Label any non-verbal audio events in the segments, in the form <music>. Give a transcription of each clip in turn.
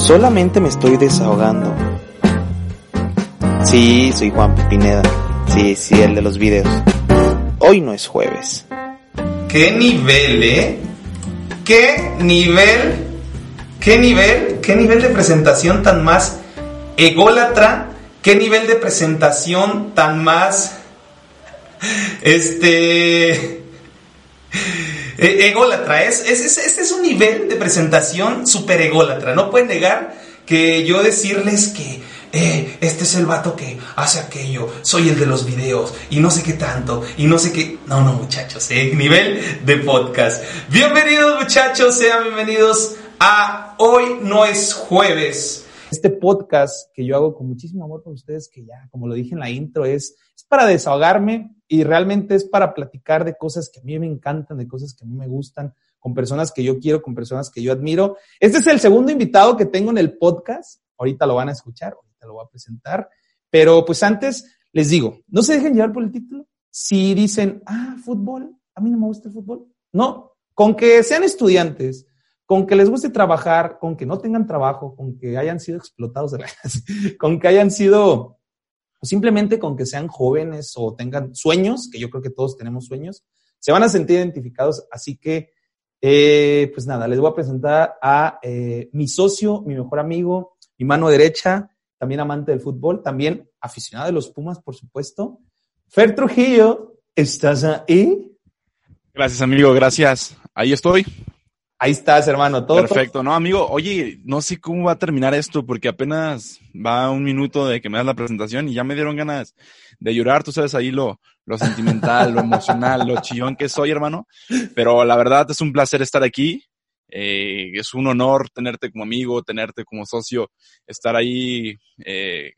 Solamente me estoy desahogando. Sí, soy Juan Pineda. Sí, sí, el de los videos. Hoy no es jueves. ¿Qué nivel, eh? ¿Qué nivel? ¿Qué nivel? ¿Qué nivel de presentación tan más ególatra? ¿Qué nivel de presentación tan más... <laughs> Este... E, ególatra, es, es, es, este es un nivel de presentación súper ególatra. No pueden negar que yo decirles que eh, este es el vato que hace aquello, soy el de los videos y no sé qué tanto y no sé qué. No, no, muchachos, eh, nivel de podcast. Bienvenidos, muchachos, sean bienvenidos a Hoy No es Jueves. Este podcast que yo hago con muchísimo amor por ustedes, que ya, como lo dije en la intro, es, es para desahogarme y realmente es para platicar de cosas que a mí me encantan, de cosas que a mí me gustan, con personas que yo quiero, con personas que yo admiro. Este es el segundo invitado que tengo en el podcast. Ahorita lo van a escuchar, ahorita lo voy a presentar. Pero pues antes les digo, no se dejen llevar por el título. Si dicen, ah, fútbol, a mí no me gusta el fútbol. No, con que sean estudiantes, con que les guste trabajar, con que no tengan trabajo, con que hayan sido explotados de la <laughs> con que hayan sido, o simplemente con que sean jóvenes o tengan sueños, que yo creo que todos tenemos sueños, se van a sentir identificados. Así que, eh, pues nada, les voy a presentar a eh, mi socio, mi mejor amigo, mi mano derecha, también amante del fútbol, también aficionado de los Pumas, por supuesto. Fer Trujillo, ¿estás ahí? Gracias, amigo, gracias. Ahí estoy. Ahí estás, hermano. Todo Perfecto. No, amigo, oye, no sé cómo va a terminar esto porque apenas va un minuto de que me das la presentación y ya me dieron ganas de llorar. Tú sabes ahí lo, lo sentimental, lo emocional, lo chillón que soy, hermano. Pero la verdad es un placer estar aquí. Eh, es un honor tenerte como amigo, tenerte como socio, estar ahí eh,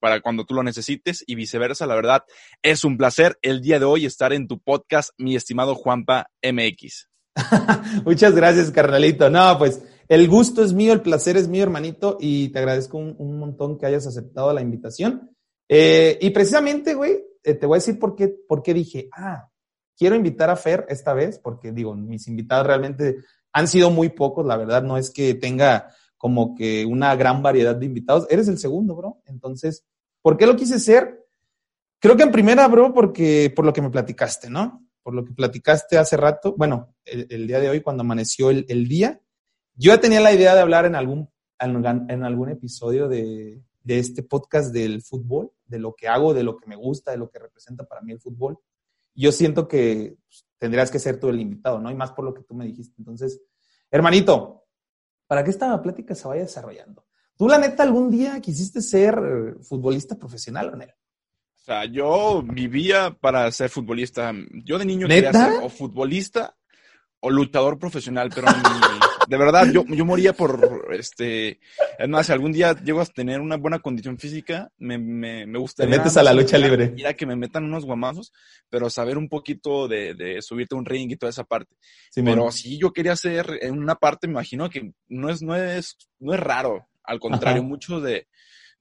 para cuando tú lo necesites y viceversa. La verdad es un placer el día de hoy estar en tu podcast, mi estimado Juanpa MX. <laughs> Muchas gracias, carnalito. No, pues el gusto es mío, el placer es mío, hermanito, y te agradezco un, un montón que hayas aceptado la invitación. Eh, y precisamente, güey, eh, te voy a decir por qué, por qué dije, ah, quiero invitar a Fer esta vez, porque digo, mis invitados realmente han sido muy pocos, la verdad, no es que tenga como que una gran variedad de invitados. Eres el segundo, bro. Entonces, ¿por qué lo quise ser? Creo que en primera, bro, porque por lo que me platicaste, ¿no? Por lo que platicaste hace rato, bueno, el, día de hoy cuando amaneció el, día, yo tenía la idea de hablar en algún, en, algún episodio de, este podcast del fútbol, de lo que hago, de lo que me gusta, de lo que representa para mí el fútbol. Yo siento que pues, tendrías que ser tú el invitado, ¿no? Y más por lo que tú me dijiste. Entonces, hermanito, para que esta plática se vaya desarrollando. ¿Tú, la neta, algún día quisiste ser futbolista profesional, o o sea, yo vivía para ser futbolista. Yo de niño quería ser o futbolista o luchador profesional, pero de verdad, yo, yo moría por, este, es más, si algún día llego a tener una buena condición física, me, me, me gustaría... Te metes a la lucha libre. Mira que me metan unos guamazos, pero saber un poquito de, de subirte a un ring y toda esa parte. pero sí, yo quería hacer, en una parte me imagino que no es, no es, no es raro, al contrario, mucho de,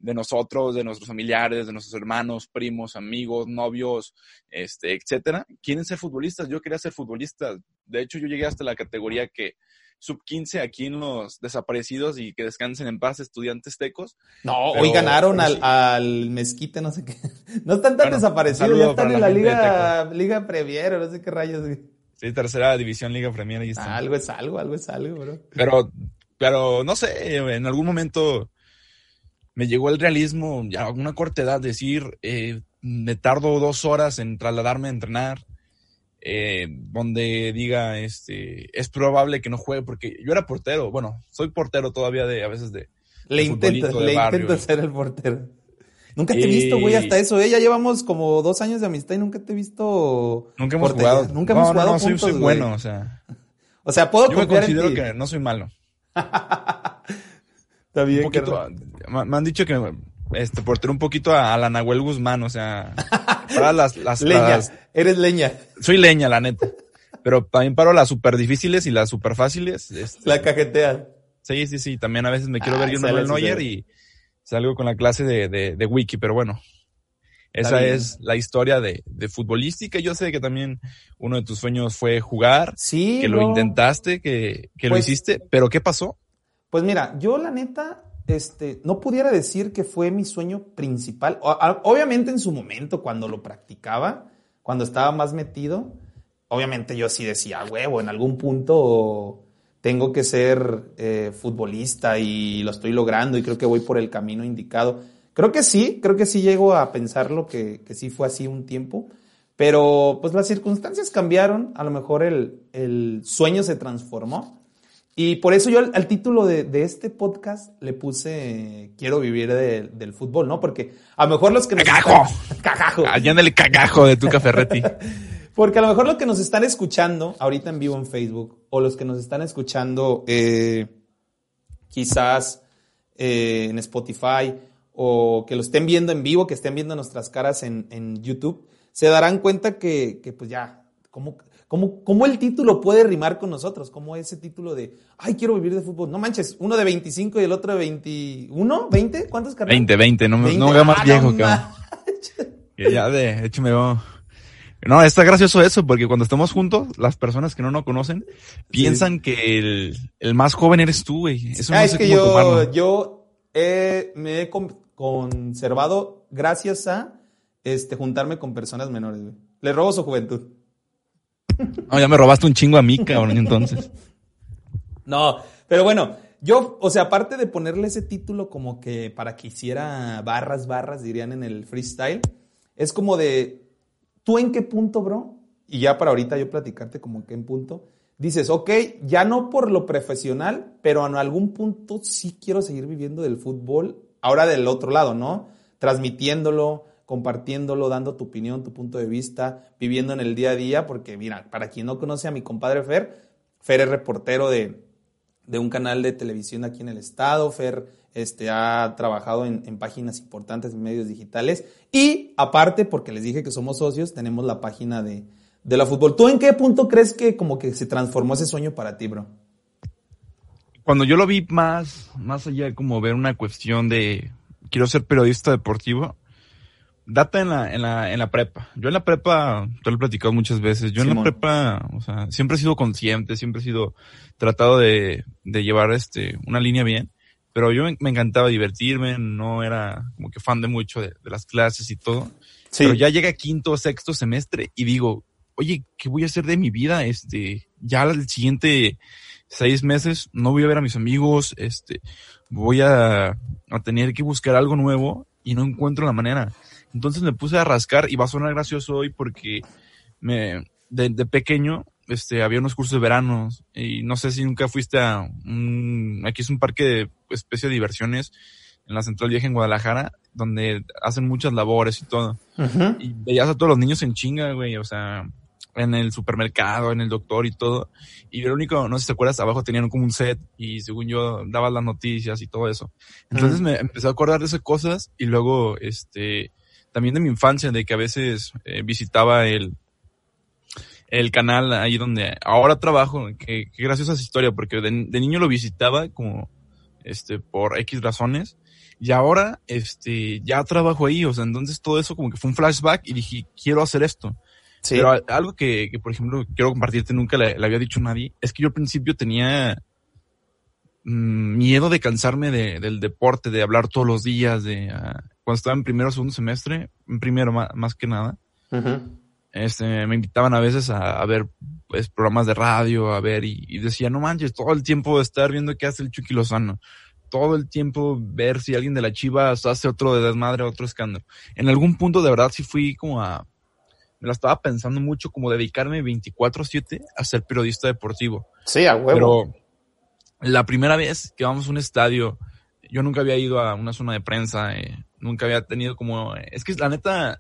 de nosotros, de nuestros familiares, de nuestros hermanos, primos, amigos, novios, este, etcétera, quieren ser futbolistas. Yo quería ser futbolista. De hecho, yo llegué hasta la categoría que sub 15 aquí en los desaparecidos y que descansen en paz estudiantes tecos. No, hoy ganaron al, al, Mezquite, no sé qué. <laughs> No están tan desaparecidos, ya están en la, Liga, Liga Premier, no sé qué rayos. Sí, tercera división Liga Premier. Ahí algo es algo, algo es algo, bro. Pero, pero no sé, en algún momento me llegó el realismo ya a una corta edad, decir, eh, me tardo dos horas en trasladarme a entrenar, eh, donde diga, este, es probable que no juegue, porque yo era portero, bueno, soy portero todavía de, a veces de... Le intento, le intento ser el portero. Nunca te he visto, güey, hasta eso, ¿eh? Ya llevamos como dos años de amistad y nunca te he visto. Nunca hemos jugado. Nunca hemos jugado no, soy, bueno, o sea. <laughs> O sea, puedo Yo me considero que no soy malo. <laughs> Está bien, un poquito, me me han dicho que este portero un poquito a, a la Nahuel Guzmán, o sea, <laughs> para las, las, Leña, las- eres leña. soy leña, la neta. Pero también paro las super difíciles y las super fáciles. este, La cajetea. Sí, sí, sí. También a veces me quiero Ah, ver yo sale, Manuel sí, Neuer y salgo con la clase de, de, de wiki, pero bueno. Esa es la historia de, de futbolística. Yo sé que también uno de tus sueños fue jugar, Sí, que lo intentaste, que, que lo Pues- hiciste, pero ¿qué pasó? Pues mira, yo la neta, este, no pudiera decir que fue mi sueño principal. Obviamente en su momento, cuando lo practicaba, cuando estaba más metido, obviamente yo sí decía, "A huevo, en algún punto tengo que ser eh, futbolista y lo estoy logrando y creo que voy por el camino indicado. Creo que sí, creo que sí llego a pensarlo, que, que sí fue así un tiempo. Pero pues las circunstancias cambiaron, a lo mejor el, el sueño se transformó. Y por eso yo al, al título de, de este podcast le puse eh, Quiero vivir de- del fútbol, ¿no? Porque a lo mejor los que nos ¡Cagajo! están- <laughs> ¡Cagajo! Allá cagajo de Tuca Ferretti. <laughs> Porque a lo mejor los que nos están escuchando ahorita en vivo en Facebook o los que nos están escuchando eh, quizás eh, en Spotify o que lo estén viendo en vivo, que estén viendo nuestras caras en, en YouTube, se darán cuenta que, que pues ya, ¿cómo, cómo, cómo el título puede rimar con nosotros? ¿Cómo ese título de, ay, quiero vivir de fútbol? No manches, uno de 25 y el otro de 21, ¿20? ¿Cuántos carnal? 20, 20, no, me- 20. no me haga más Ah, viejo, no cabrón. Que ya de hecho me veo. No, está gracioso eso, porque cuando estamos juntos, las personas que no nos conocen piensan que el, el más joven eres tú, güey. Eso Ah, no es sé que cómo yo, tomarlo. yo eh, me he con- conservado gracias a este, juntarme con personas menores. güey. Le robo su juventud. No, ya me robaste un chingo a mí, cabrón, entonces. No, pero bueno, yo, o sea, aparte de ponerle ese título como que para que hiciera barras, barras, dirían en el freestyle, es como de, ¿tú en qué punto, bro? Y ya para ahorita yo platicarte como que en punto, dices, ok, ya no por lo profesional, pero en algún punto sí quiero seguir viviendo del fútbol, ahora del otro lado, ¿no? Transmitiéndolo, compartiéndolo, dando tu opinión, tu punto de vista, viviendo en el día a día, porque mira, para quien no conoce a mi compadre Fer, Fer es reportero de, de un canal de televisión aquí en el estado. Fer este, ha trabajado en, páginas importantes en medios digitales. Y aparte, porque les dije que somos socios, tenemos la página de, de la fútbol. ¿Tú en qué punto crees que como que se transformó ese sueño para ti, bro? Cuando yo lo vi más, más allá como ver una cuestión de quiero ser periodista deportivo, data en la, en la, en la prepa. Yo en la prepa, te lo he platicado muchas veces, yo en la prepa, o sea, siempre he sido consciente, siempre he sido tratado de, de llevar este, una línea bien, pero yo me, me encantaba divertirme, no era como que fan de mucho de, de las clases y todo. Pero ya llega quinto o sexto semestre y digo, oye, ¿qué voy a hacer de mi vida? Este, ya el siguiente seis meses no voy a ver a mis amigos, este, voy a, a tener que buscar algo nuevo y no encuentro la manera. Entonces me puse a rascar y va a sonar gracioso hoy porque me, de, de pequeño, este, había unos cursos de verano y no sé si nunca fuiste a un, aquí es un parque de especie de diversiones en la Central Vieja en Guadalajara, donde hacen muchas labores y todo. Y veías a todos los niños en chinga, güey, o sea, en el supermercado, en el doctor y todo. Y lo único, no sé si te acuerdas, abajo tenían como un set y según yo daba las noticias y todo eso. Entonces me empecé a acordar de esas cosas y luego, este, también de mi infancia, de que a veces eh, visitaba el, el canal ahí donde ahora trabajo, que, que graciosa esa historia, porque de, de niño lo visitaba como, este, por X razones. Y ahora, este, ya trabajo ahí, o sea, entonces todo eso como que fue un flashback y dije, quiero hacer esto. Sí. Pero algo que, que, por ejemplo, quiero compartirte, nunca le, le había dicho a nadie, es que yo al principio tenía mm, miedo de cansarme de- del deporte, de hablar todos los días, de ah, cuando estaba en primero o segundo semestre, en primero ma- más, que nada, este, me invitaban a veces a, a ver pues, programas de radio, a ver, y, y decía, no manches, todo el tiempo estar viendo qué hace el Chucky Lozano. Todo el tiempo ver si alguien de la Chivas hace otro de desmadre, otro escándalo. En algún punto de verdad sí fui como a, me la estaba pensando mucho como dedicarme 24/7 a ser periodista deportivo. Sí, a huevo. Pero la primera vez que vamos a un estadio, yo nunca había ido a una zona de prensa, eh, nunca había tenido como, es que la neta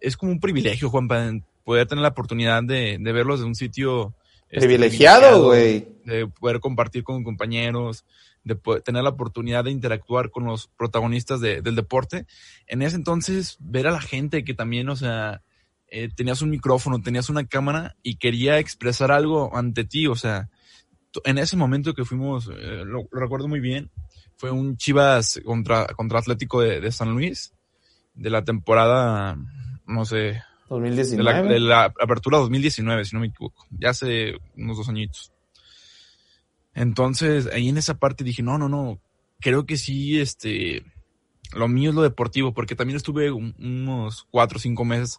es como un privilegio, Juanpa, poder tener la oportunidad de, de verlos de un sitio este, Privilegiado, güey. de poder compartir con compañeros, de poder tener la oportunidad de interactuar con los protagonistas de- del deporte. En ese entonces, ver a la gente que también, o sea, eh, tenías un micrófono, tenías una cámara y quería expresar algo ante ti, o sea, en ese momento que fuimos, eh, lo, lo recuerdo muy bien, fue un Chivas contra, contra Atlético de, de San Luis, de la temporada, no sé, de 2019. la, de la apertura 2019, si no me equivoco, ya hace unos dos añitos. Entonces, ahí en esa parte dije, no, no, no, creo que sí, este, lo mío es lo deportivo, porque también estuve un- unos cuatro o cinco meses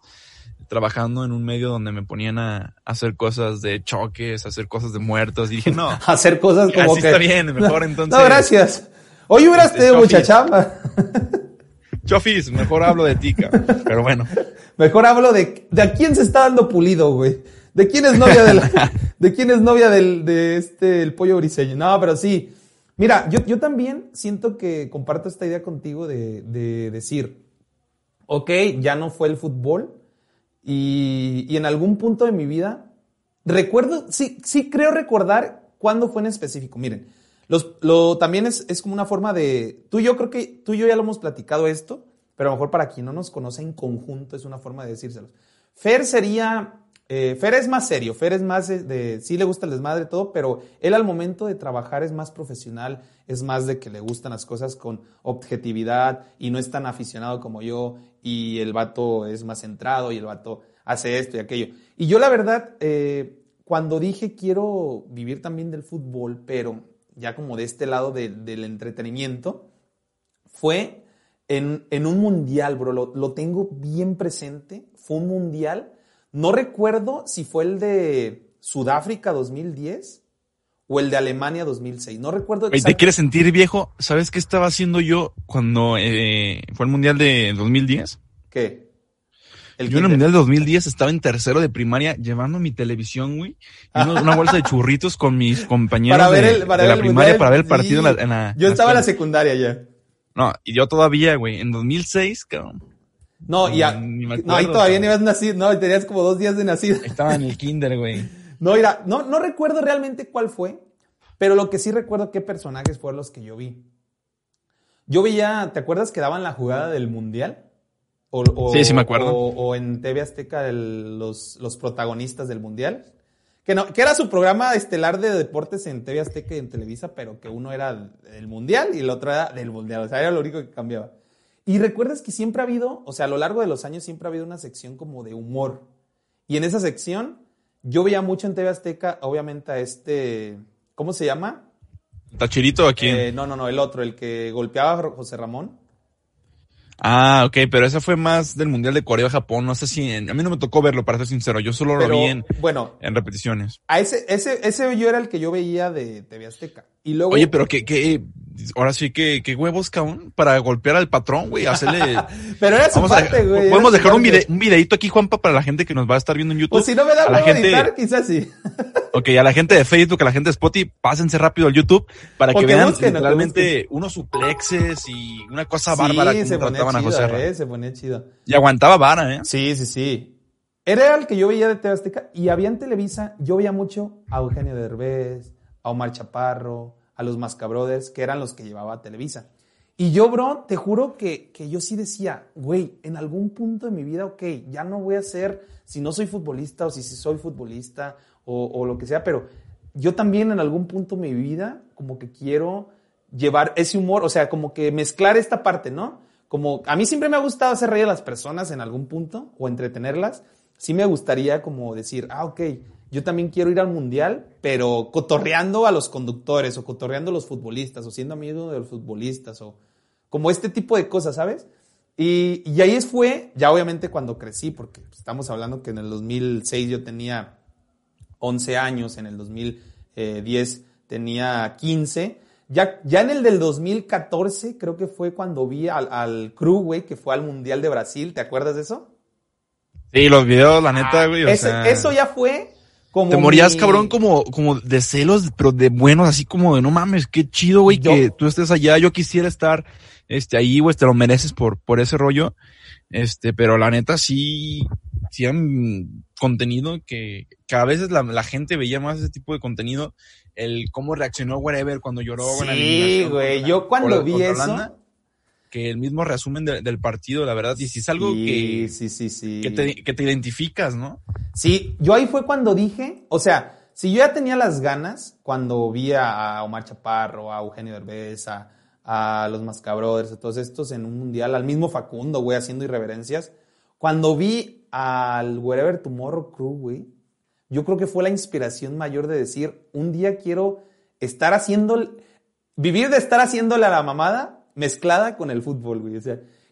trabajando en un medio donde me ponían a, hacer cosas de choques, a hacer cosas de muertos, y dije, no, <laughs> Hacer cosas como así que... está bien, mejor <laughs> entonces. No, gracias. Hoy hubieras tenido mucha Chofis. chamba. Chofis, mejor hablo de ti, cabrón. pero bueno. Mejor hablo de, de a quién se está dando pulido, güey. De quién es novia del, <laughs> de quién es novia del, de este, el pollo briseño. No, pero sí. Mira, yo, yo también siento que comparto esta idea contigo de, de decir, ok, ya no fue el fútbol y, y en algún punto de mi vida, recuerdo, sí, sí creo recordar cuándo fue en específico. Miren, los, lo, también es, es como una forma de, tú y yo creo que, tú y yo ya lo hemos platicado esto, pero a lo mejor para quien no nos conoce en conjunto es una forma de decírselos. Fer sería, eh, Fer es más serio, Fer es más de, sí le gusta el desmadre todo, pero él al momento de trabajar es más profesional, es más de que le gustan las cosas con objetividad y no es tan aficionado como yo y el vato es más centrado y el vato hace esto y aquello. Y yo la verdad, eh, cuando dije quiero vivir también del fútbol, pero ya como de este lado de- del entretenimiento, fue en, en un mundial, bro. Lo, lo tengo bien presente. Fue un mundial. No recuerdo si fue el de Sudáfrica 2010 o el de Alemania 2006. No recuerdo Güey, ¿Te exactamente. quieres sentir viejo? ¿Sabes qué estaba haciendo yo cuando eh, fue el Mundial de 2010? ¿Qué? El yo en el. Mundial de 2010 estaba en tercero de primaria llevando mi televisión, güey, y una, una bolsa de churritos con mis compañeros Para ver de, el, para de ver la primaria mundial, para ver el sí. partido en la, en la- Yo estaba en la secundaria ya. No, y yo todavía, güey, en 2006, cabrón, No, y a- no, ahí todavía ni ibas nacido. No, tenías como dos días de nacido. estaba en el kinder, güey. <laughs> No, mira, no, no recuerdo realmente cuál fue, pero lo que sí recuerdo qué personajes fueron los que yo vi. Yo veía, ¿te acuerdas que daban la jugada del Mundial? O, o- Sí, sí me acuerdo. O, o en TV Azteca el- los, los protagonistas del Mundial. Que, no, que era su programa estelar de deportes en TV Azteca y en Televisa, pero que uno era el Mundial y el otro era del Mundial. O sea, era lo único que cambiaba. Y recuerdas que siempre ha habido, o sea, a lo largo de los años siempre ha habido una sección como de humor. Y en esa sección yo veía mucho en TV Azteca, obviamente a este, ¿cómo se llama? ¿Tachirito aquí? Eh, no, no, no, el otro, el que golpeaba a José Ramón. Ah, ok, pero esa fue más del Mundial de Corea-Japón. No sé si. en- a mí no me tocó verlo, para ser sincero. Yo solo lo vi en, bueno, en repeticiones. a ese, ese, ese yo era el que yo veía de TV Azteca. Y luego, Oye, pero que, que, ahora sí que, que huevos, cabrón, para golpear al patrón, güey, hacerle. <laughs> pero era su parte, güey. podemos dejar un, vide- un videito aquí, Juanpa, para la gente que nos va a estar viendo en YouTube. Pues si no me da a la gente, editar, quizás sí. <laughs> ok, a la gente de Facebook, a la gente de Spotify, pásense rápido al YouTube para que que vean que literalmente unos suplexes y una cosa bárbara como se trataban a José eh, se ponía chido. Y aguantaba vara, ¿eh? Sí, sí, sí. Era el que yo veía de TV Azteca y había en Televisa, yo veía mucho a Eugenio Derbez, a Omar Chaparro, a los Mascabrothers, que eran los que llevaba a Televisa. Y yo, bro, te juro que, que yo sí decía, güey, en algún punto de mi vida, ok, ya no voy a ser, si no soy futbolista o si, soy futbolista o, o lo que sea, pero yo también en algún punto de mi vida como que quiero llevar ese humor, o sea, como que mezclar esta parte, ¿no? Como a mí siempre me ha gustado hacer reír a las personas en algún punto o entretenerlas. Sí me gustaría como decir, ah, ok, yo también quiero ir al mundial, pero cotorreando a los conductores o cotorreando a los futbolistas o siendo amigo de los futbolistas o como este tipo de cosas, ¿sabes? Y, y ahí fue, ya obviamente cuando crecí, porque estamos hablando que en el 2006 yo tenía 11 años, en el 2010 tenía 15. Ya, ya en el del 2014 creo que fue cuando vi al, al crew, güey, que fue al Mundial de Brasil. ¿Te acuerdas de eso? Sí, los videos, la neta, güey, o Ah, Ese- sea, eso ya fue como... Te morías, mi- cabrón, como, como de celos, pero de buenos, así como de no mames, qué chido, güey, Yo- que tú estés allá. Yo quisiera estar, este, ahí, güey, te lo mereces por, por ese rollo. Este, pero la neta sí, sí han contenido que, que a veces la, la gente veía más ese tipo de contenido el cómo reaccionó whatever cuando lloró. Sí, güey. Yo cuando vi Holanda, eso. Que el mismo resumen de- del partido, la verdad, y si es algo sí, que, sí, sí, sí. que, te, que te identificas, ¿no? Sí, yo ahí fue cuando dije, o sea, si yo ya tenía las ganas cuando vi a Omar Chaparro, a Eugenio Derbez, a, a los Mascabrothers, a todos estos en un mundial, al mismo Facundo, güey, haciendo irreverencias, cuando vi al Wherever Tomorrow Crew, güey, yo creo que fue la inspiración mayor de decir, un día quiero estar haciendo, vivir de estar haciéndole a la mamada mezclada con el fútbol, güey.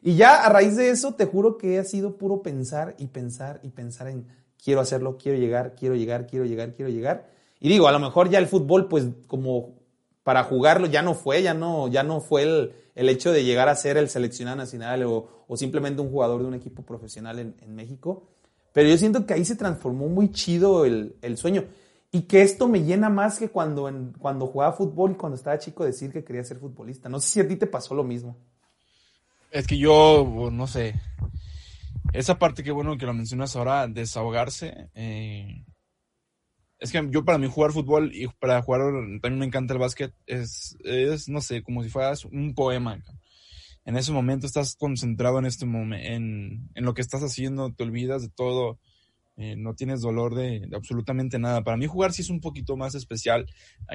Y ya a raíz de eso, te juro que ha sido puro pensar y pensar y pensar en quiero hacerlo, quiero llegar, quiero llegar, quiero llegar, quiero llegar. Y digo, a lo mejor ya el fútbol, pues como para jugarlo ya no fue, ya no, ya no fue el, el hecho de llegar a ser el seleccionado nacional o, o simplemente un jugador de un equipo profesional en, en México. Pero yo siento que ahí se transformó muy chido el, el sueño. Y que esto me llena más que cuando, cuando jugaba fútbol y cuando estaba chico decir que quería ser futbolista. No sé si a ti te pasó lo mismo. Es que yo, no sé, esa parte que bueno que lo mencionas ahora, desahogarse, eh, es que yo para mí jugar fútbol y para jugar también me encanta el básquet, es, es no sé, como si fueras un poema. En ese momento estás concentrado en este momento, en, en lo que estás haciendo, te olvidas de todo, eh, no tienes dolor de, de absolutamente nada. Para mí jugar sí es un poquito más especial,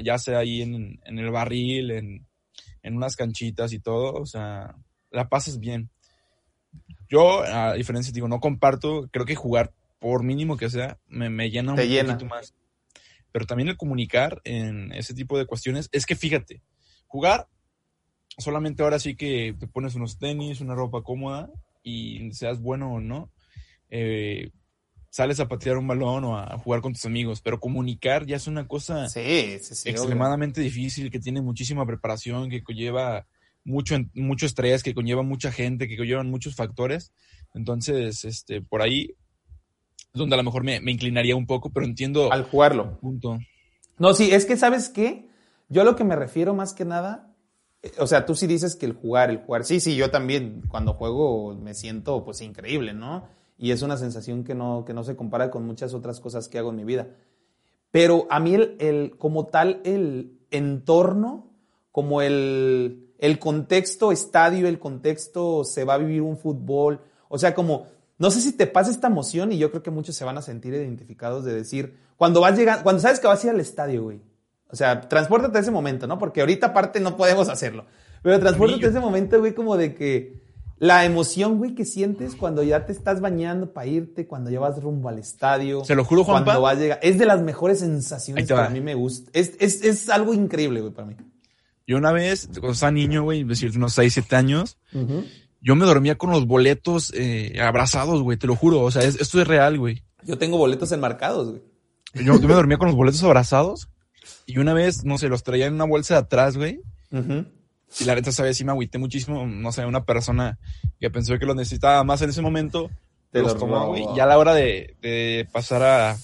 ya sea ahí en, en el barril, en, en unas canchitas y todo, o sea, la pasas bien. Yo, a diferencia, digo, no comparto, creo que jugar, por mínimo que sea, me, me llena un llena. poquito más. Pero también el comunicar en ese tipo de cuestiones, es que fíjate, jugar, solamente ahora sí que te pones unos tenis, una ropa cómoda, y seas bueno o no, eh, sales a patear un balón o a jugar con tus amigos, pero comunicar ya es una cosa Sí, sí, sí. obvio. extremadamente difícil, que tiene muchísima preparación, que conlleva mucho, mucho estrés, que conlleva mucha gente, que conllevan muchos factores. Entonces, este, por ahí es donde a lo mejor me, me inclinaría un poco, pero entiendo Al jugarlo. punto. No, sí, es que sabes qué, yo a lo que me refiero más que nada, o sea, tú sí dices que el jugar, el jugar, sí, sí, yo también cuando juego me siento pues increíble, ¿no? Y es una sensación que no, que no se compara con muchas otras cosas que hago en mi vida. Pero a mí el, el como tal, el entorno, como el, el contexto estadio, el contexto se va a vivir un fútbol, o sea, como, no sé si te pasa esta emoción y yo creo que muchos se van a sentir identificados de decir, cuando vas llegando, cuando sabes que vas a ir al estadio, güey. O sea, transpórtate a ese momento, ¿no? Porque ahorita aparte no podemos hacerlo. Pero transpórtate a ese momento, güey, como de que la emoción, güey, que sientes cuando ya te estás bañando para irte, cuando ya vas rumbo al estadio. Se lo juro, Juanpa. Cuando vas a llegar. Es de las mejores sensaciones que a mí me gusta. Es, es, es algo increíble, güey, para mí. Yo una vez, cuando estaba niño, güey, es decir, unos 6, 7 años, yo me dormía con los boletos eh, abrazados, güey, te lo juro. O sea, es- esto es real, güey. Yo tengo boletos enmarcados, güey. Yo, yo me dormía con los boletos abrazados y una vez, no sé, los traía en una bolsa de atrás, güey. Ujú. Y la neta, sabes, sí me agüité muchísimo. No sé, una persona que pensó que lo necesitaba más en ese momento, Te los lo tomó, güey. Y ya a la hora de, de pasar a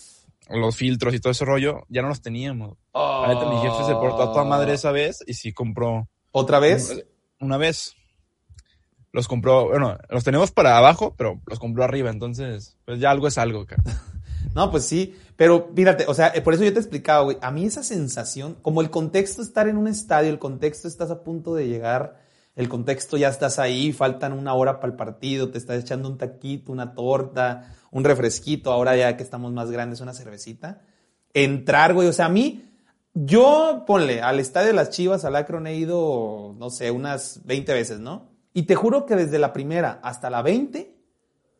los filtros y todo ese rollo, ya no los teníamos. La neta, mi jefe se portó a toda madre esa vez y sí compró ¿Otra vez? una vez. Los compró, bueno, los tenemos para abajo, pero los compró arriba. Entonces, pues ya algo es algo, cara. No, pues sí, pero fíjate, o sea, eh, por eso yo te explicaba, güey, a mí esa sensación, como el contexto estar en un estadio, el contexto estás a punto de llegar, el contexto ya estás ahí, faltan una hora para el partido, te estás echando un taquito, una torta, un refresquito, ahora ya que estamos más grandes, una cervecita. Entrar, güey, o sea, a mí, yo, ponle, al estadio de las Chivas, al Akron he ido, no sé, unas 20 veces, ¿no? Y te juro que desde la primera hasta la 20,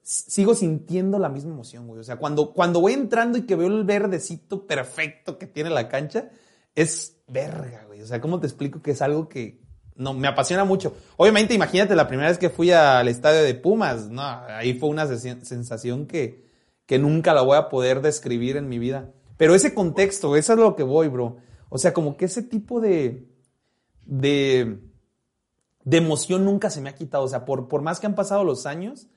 sigo sintiendo la misma emoción, güey. O sea, cuando, cuando voy entrando y que veo el verdecito perfecto que tiene la cancha, es verga, güey. O sea, ¿cómo te explico que es algo que no me apasiona mucho? Obviamente, imagínate la primera vez que fui al estadio de Pumas, no, ahí fue una sensación que, que nunca la voy a poder describir en mi vida. Pero ese contexto, eso es lo que voy, bro. O sea, como que ese tipo de, de, de emoción nunca se me ha quitado. O sea, por, por más que han pasado los años,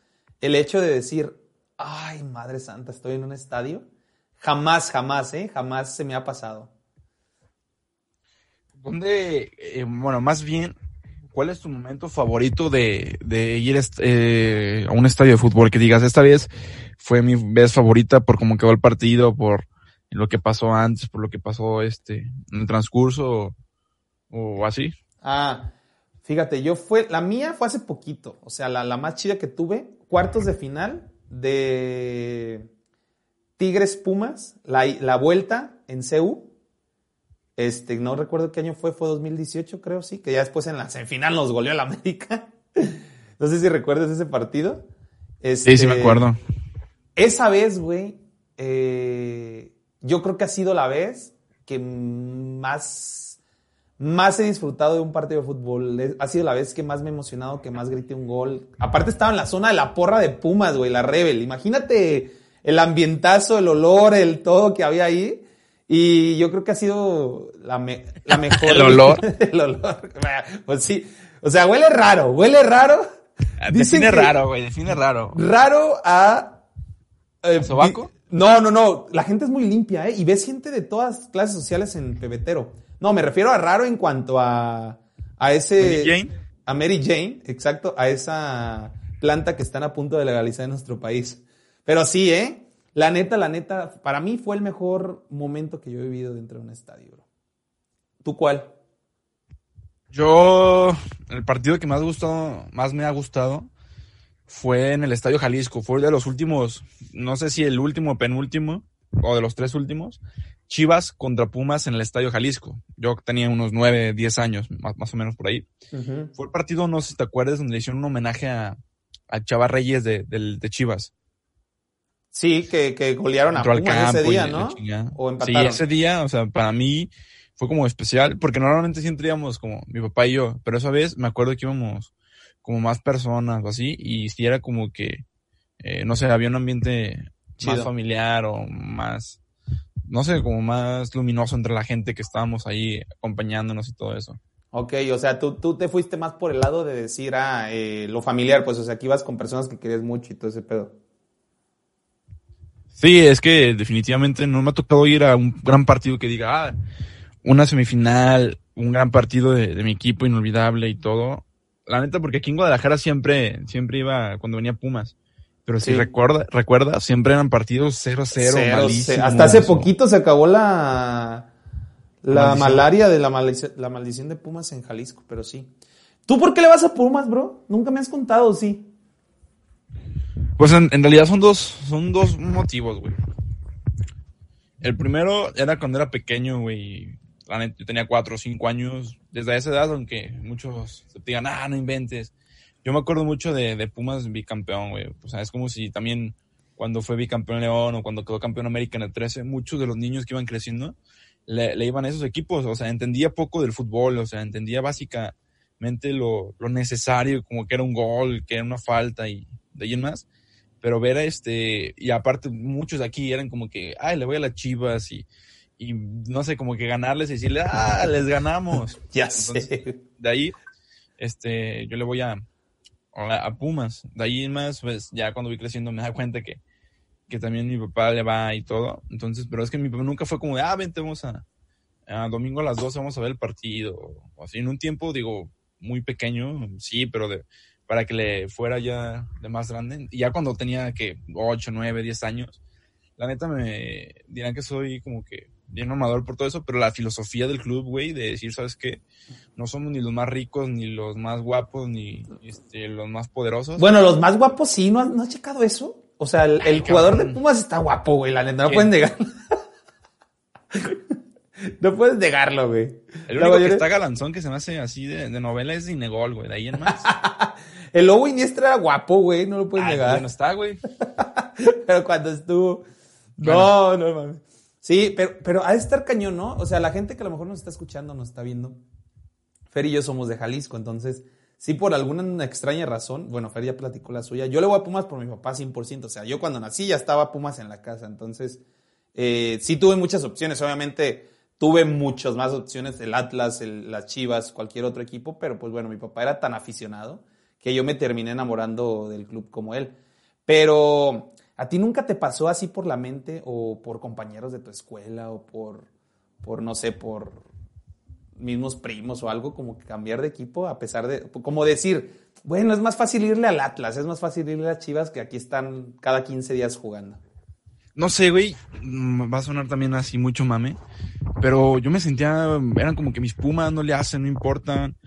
el hecho de decir, ay, Madre Santa, estoy en un estadio, jamás, jamás, ¿eh? Jamás se me ha pasado. ¿Dónde, eh, bueno, más bien, cuál es tu momento favorito de, de ir eh, a un estadio de fútbol? Que digas, esta vez fue mi vez favorita por cómo quedó el partido, por lo que pasó antes, por lo que pasó este, en el transcurso o, así. Ah, fíjate, yo fue, la mía fue hace poquito, o sea, la, la más chida que tuve, cuartos de final de Tigres Pumas, la, la vuelta en CU. Este, no recuerdo qué año fue, fue 2018, creo, sí, que ya después en la semifinal nos goleó el América. <laughs> no sé si recuerdas ese partido. sí, sí me este, acuerdo. Esa vez, güey, eh, yo creo que ha sido la vez que más, más he disfrutado de un partido de fútbol. Ha sido la vez que más me he emocionado, que más grité un gol. Aparte estaba en la zona de la porra de Pumas, güey, la Rebel. Imagínate el ambientazo, el olor, el todo que había ahí. Y yo creo que ha sido la, la <laughs> mejor. el olor. <laughs> el olor. Pues sí. O sea, huele raro, huele raro. Ah, define raro, güey, define raro. Raro a... Eh, ¿Sobaco? No, no, no. La gente es muy limpia, ¿eh? Y ves gente de todas clases sociales en Pebetero. No, me refiero a raro en cuanto a, a ese... Mary Jane. A Mary Jane, exacto. A esa planta que están a punto de legalizar en nuestro país. Pero sí, ¿eh? La neta, la neta, para mí fue el mejor momento que yo he vivido dentro de un estadio, bro. ¿Tú cuál? Yo, el partido que más gustó, más me ha gustado fue en el Estadio Jalisco. Fue de los últimos, no sé si el último o penúltimo, o de los tres últimos. Chivas contra Pumas en el Estadio Jalisco. Yo tenía unos nueve, diez años, más, o menos por ahí. Fue el partido, no sé si te acuerdas, donde le hicieron un homenaje a, a Chava Reyes de, de Chivas. Sí, que, que golearon a Pumas ese día, ¿no? O empataron. Sí, ese día, o sea, para mí fue como especial, porque normalmente siempre íbamos como mi papá y yo, pero esa vez me acuerdo que íbamos como más personas o así, y si era como que, eh, no sé, había un ambiente más familiar o más, no sé, como más luminoso entre la gente que estábamos ahí acompañándonos y todo eso. Ok, o sea, tú, tú te fuiste más por el lado de decir, ah, eh, lo familiar, pues, o sea, que ibas con personas que querías mucho y todo ese pedo. Sí, es que definitivamente no me ha tocado ir a un gran partido que diga, ah, una semifinal, un gran partido de, mi equipo inolvidable y todo. La neta, porque aquí en Guadalajara siempre, siempre iba cuando venía Pumas. Pero si recuerda, recuerda, siempre eran partidos 0-0, malísimos. Hasta hace poquito se acabó la, la malaria de la, la maldición de Pumas en Jalisco, pero sí. ¿Tú por qué le vas a Pumas, bro? Nunca me has contado, sí. Pues en, realidad son dos, son dos motivos, güey. El primero era cuando era pequeño, güey. Yo tenía cuatro o cinco años. Desde esa edad, aunque muchos te digan, ah, no inventes. Yo me acuerdo mucho de, de Pumas bicampeón, güey. O sea, es como si también cuando fue bicampeón León o cuando quedó campeón América en el 13, muchos de los niños que iban creciendo le, iban a esos equipos. O sea, entendía poco del fútbol, o sea, entendía básicamente lo, lo necesario, como que era un gol, que era una falta y de ahí en más pero ver a este, y aparte muchos de aquí eran como que, ay, le voy a las chivas y, y no sé, como que ganarles y decirle, ah, les ganamos. <laughs> ya sé. De ahí, este, yo le voy a, a, Pumas. De ahí más, pues ya cuando voy creciendo me da cuenta que, que también mi papá le va y todo. Entonces, pero es que mi papá nunca fue como de, ah, vente, vamos a, a domingo a las 12 vamos a ver el partido. O así, en un tiempo, digo, muy pequeño, sí, pero de, para que le fuera ya de más grande. Y ya cuando tenía que 8, 9, 10 años, la neta me dirán que soy como que bien amador por todo eso, pero la filosofía del club, güey, de decir, ¿sabes qué? No somos ni los más ricos, ni los más guapos, ni este, los más poderosos. Bueno, los más guapos sí, ¿no has, checado eso? O sea, el, jugador de Pumas está guapo, güey, la neta, no pueden negar. <laughs> no puedes negarlo, güey. El único que está galanzón que se me hace así de, de novela es Inegol, güey, de ahí en más. <laughs> El Lobo Iniestra era guapo, güey, no lo puedes negar. no está, güey. <laughs> pero cuando estuvo. No, no mames. Sí, pero, pero ha de estar cañón, ¿no? O sea, la gente que a lo mejor nos está escuchando, nos está viendo. Fer y yo somos de Jalisco, entonces, sí, por alguna extraña razón, bueno, Fer ya platicó la suya. Yo le voy a Pumas por mi papá 100%. O sea, yo cuando nací ya estaba Pumas en la casa, entonces, eh, sí tuve muchas opciones. Obviamente, tuve muchas más opciones, el Atlas, el, las Chivas, cualquier otro equipo, pero pues bueno, mi papá era tan aficionado que yo me terminé enamorando del club como él. Pero a ti nunca te pasó así por la mente o por compañeros de tu escuela o por, por no sé, por mismos primos o algo como que cambiar de equipo a pesar de, como decir, bueno, es más fácil irle al Atlas, es más fácil irle a Chivas que aquí están cada 15 días jugando. no sé, güey, va a sonar también así mucho mame, pero yo me sentía, eran como que mis pumas no le hacen, no importan.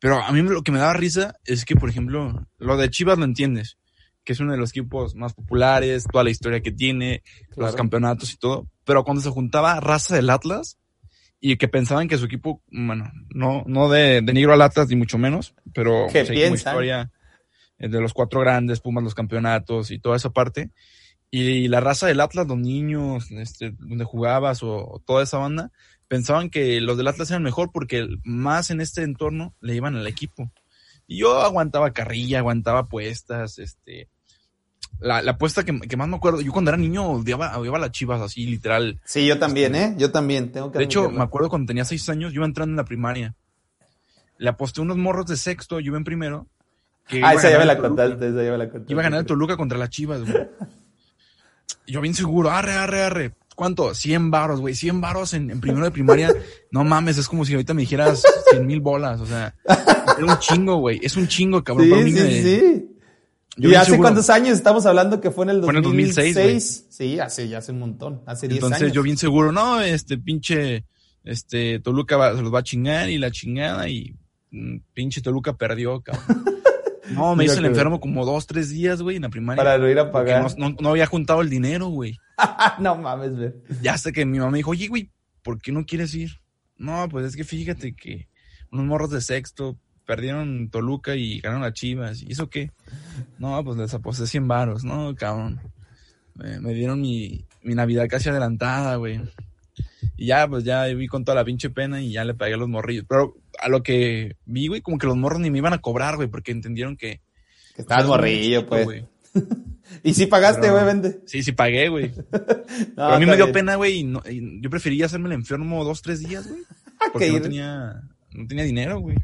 Pero a mí lo que me daba risa es que, por ejemplo, lo de Chivas lo entiendes, que es uno de los equipos más populares, toda la historia que tiene, los campeonatos y todo. Pero cuando se juntaba raza del Atlas y que pensaban que su equipo, bueno, no, no de, de negro al Atlas ni mucho menos, pero ¿Qué pues, piensan? historia eh, de los cuatro grandes, Pumas, los campeonatos y toda esa parte. Y la raza del Atlas, los niños, este, donde jugabas o, o toda esa banda, pensaban que los del Atlas eran mejor porque más en este entorno le iban al equipo. Y yo aguantaba carrilla, aguantaba apuestas, este, la, la apuesta que, que más me acuerdo, yo cuando era niño odiaba, odiaba a las chivas así, literal. Sí, yo también, ¿eh? Yo también, tengo que De hecho, me acuerdo cuando tenía seis años, yo iba entrando en la primaria. Le aposté unos morros de sexto, yo iba en primero. que Ah, esa ya me la Toluca. contaste, esa ya me la contaste. Iba a ganar el Toluca contra las Chivas, güey. Yo bien seguro, arre, arre, arre. ¿Cuánto? 100 varos, güey. 100 varos en, en primero de primaria. No mames, es como si ahorita me dijeras 100 mil bolas. O sea, era un chingo, güey. Es un chingo, cabrón. Sí, para un sí, niño de- sí. Yo ¿Y hace seguro. cuántos años estamos hablando que fue en el Fue en el 2006? 2006, sí, hace, ya hace un montón, hace 10 Entonces años. yo bien seguro, no, este pinche, este, Toluca va- se los va a chingar y la chingada y mm, pinche Toluca perdió, cabrón. <laughs> No, me hice el enfermo como dos, tres días, güey, en la primaria. Para no ir a pagar. No, no- no había juntado el dinero, güey. <laughs> no mames, güey. Ya hasta que mi mamá me dijo, oye, güey, ¿por qué no quieres ir? No, pues es que fíjate que unos morros de sexto perdieron Toluca y ganaron a Chivas. ¿Y eso qué? No, pues les aposté 100 varos. No, cabrón. Me, me dieron mi, mi Navidad casi adelantada, güey. Y ya, pues ya vi con toda la pinche pena y ya le pagué a los morrillos. Pero a lo que vi, güey, como que los morros ni me iban a cobrar, güey, porque entendieron que... Que estabas morrillo, chico, pues. güey. <laughs> Y sí pagaste, Pero- obviamente. Sí, sí pagué, güey. <laughs> No, Pero a mí me dio bien. pena, güey, y no- y yo prefería hacerme el enfermo dos, tres días, güey. <laughs> Porque Que no tenía, no tenía dinero, güey.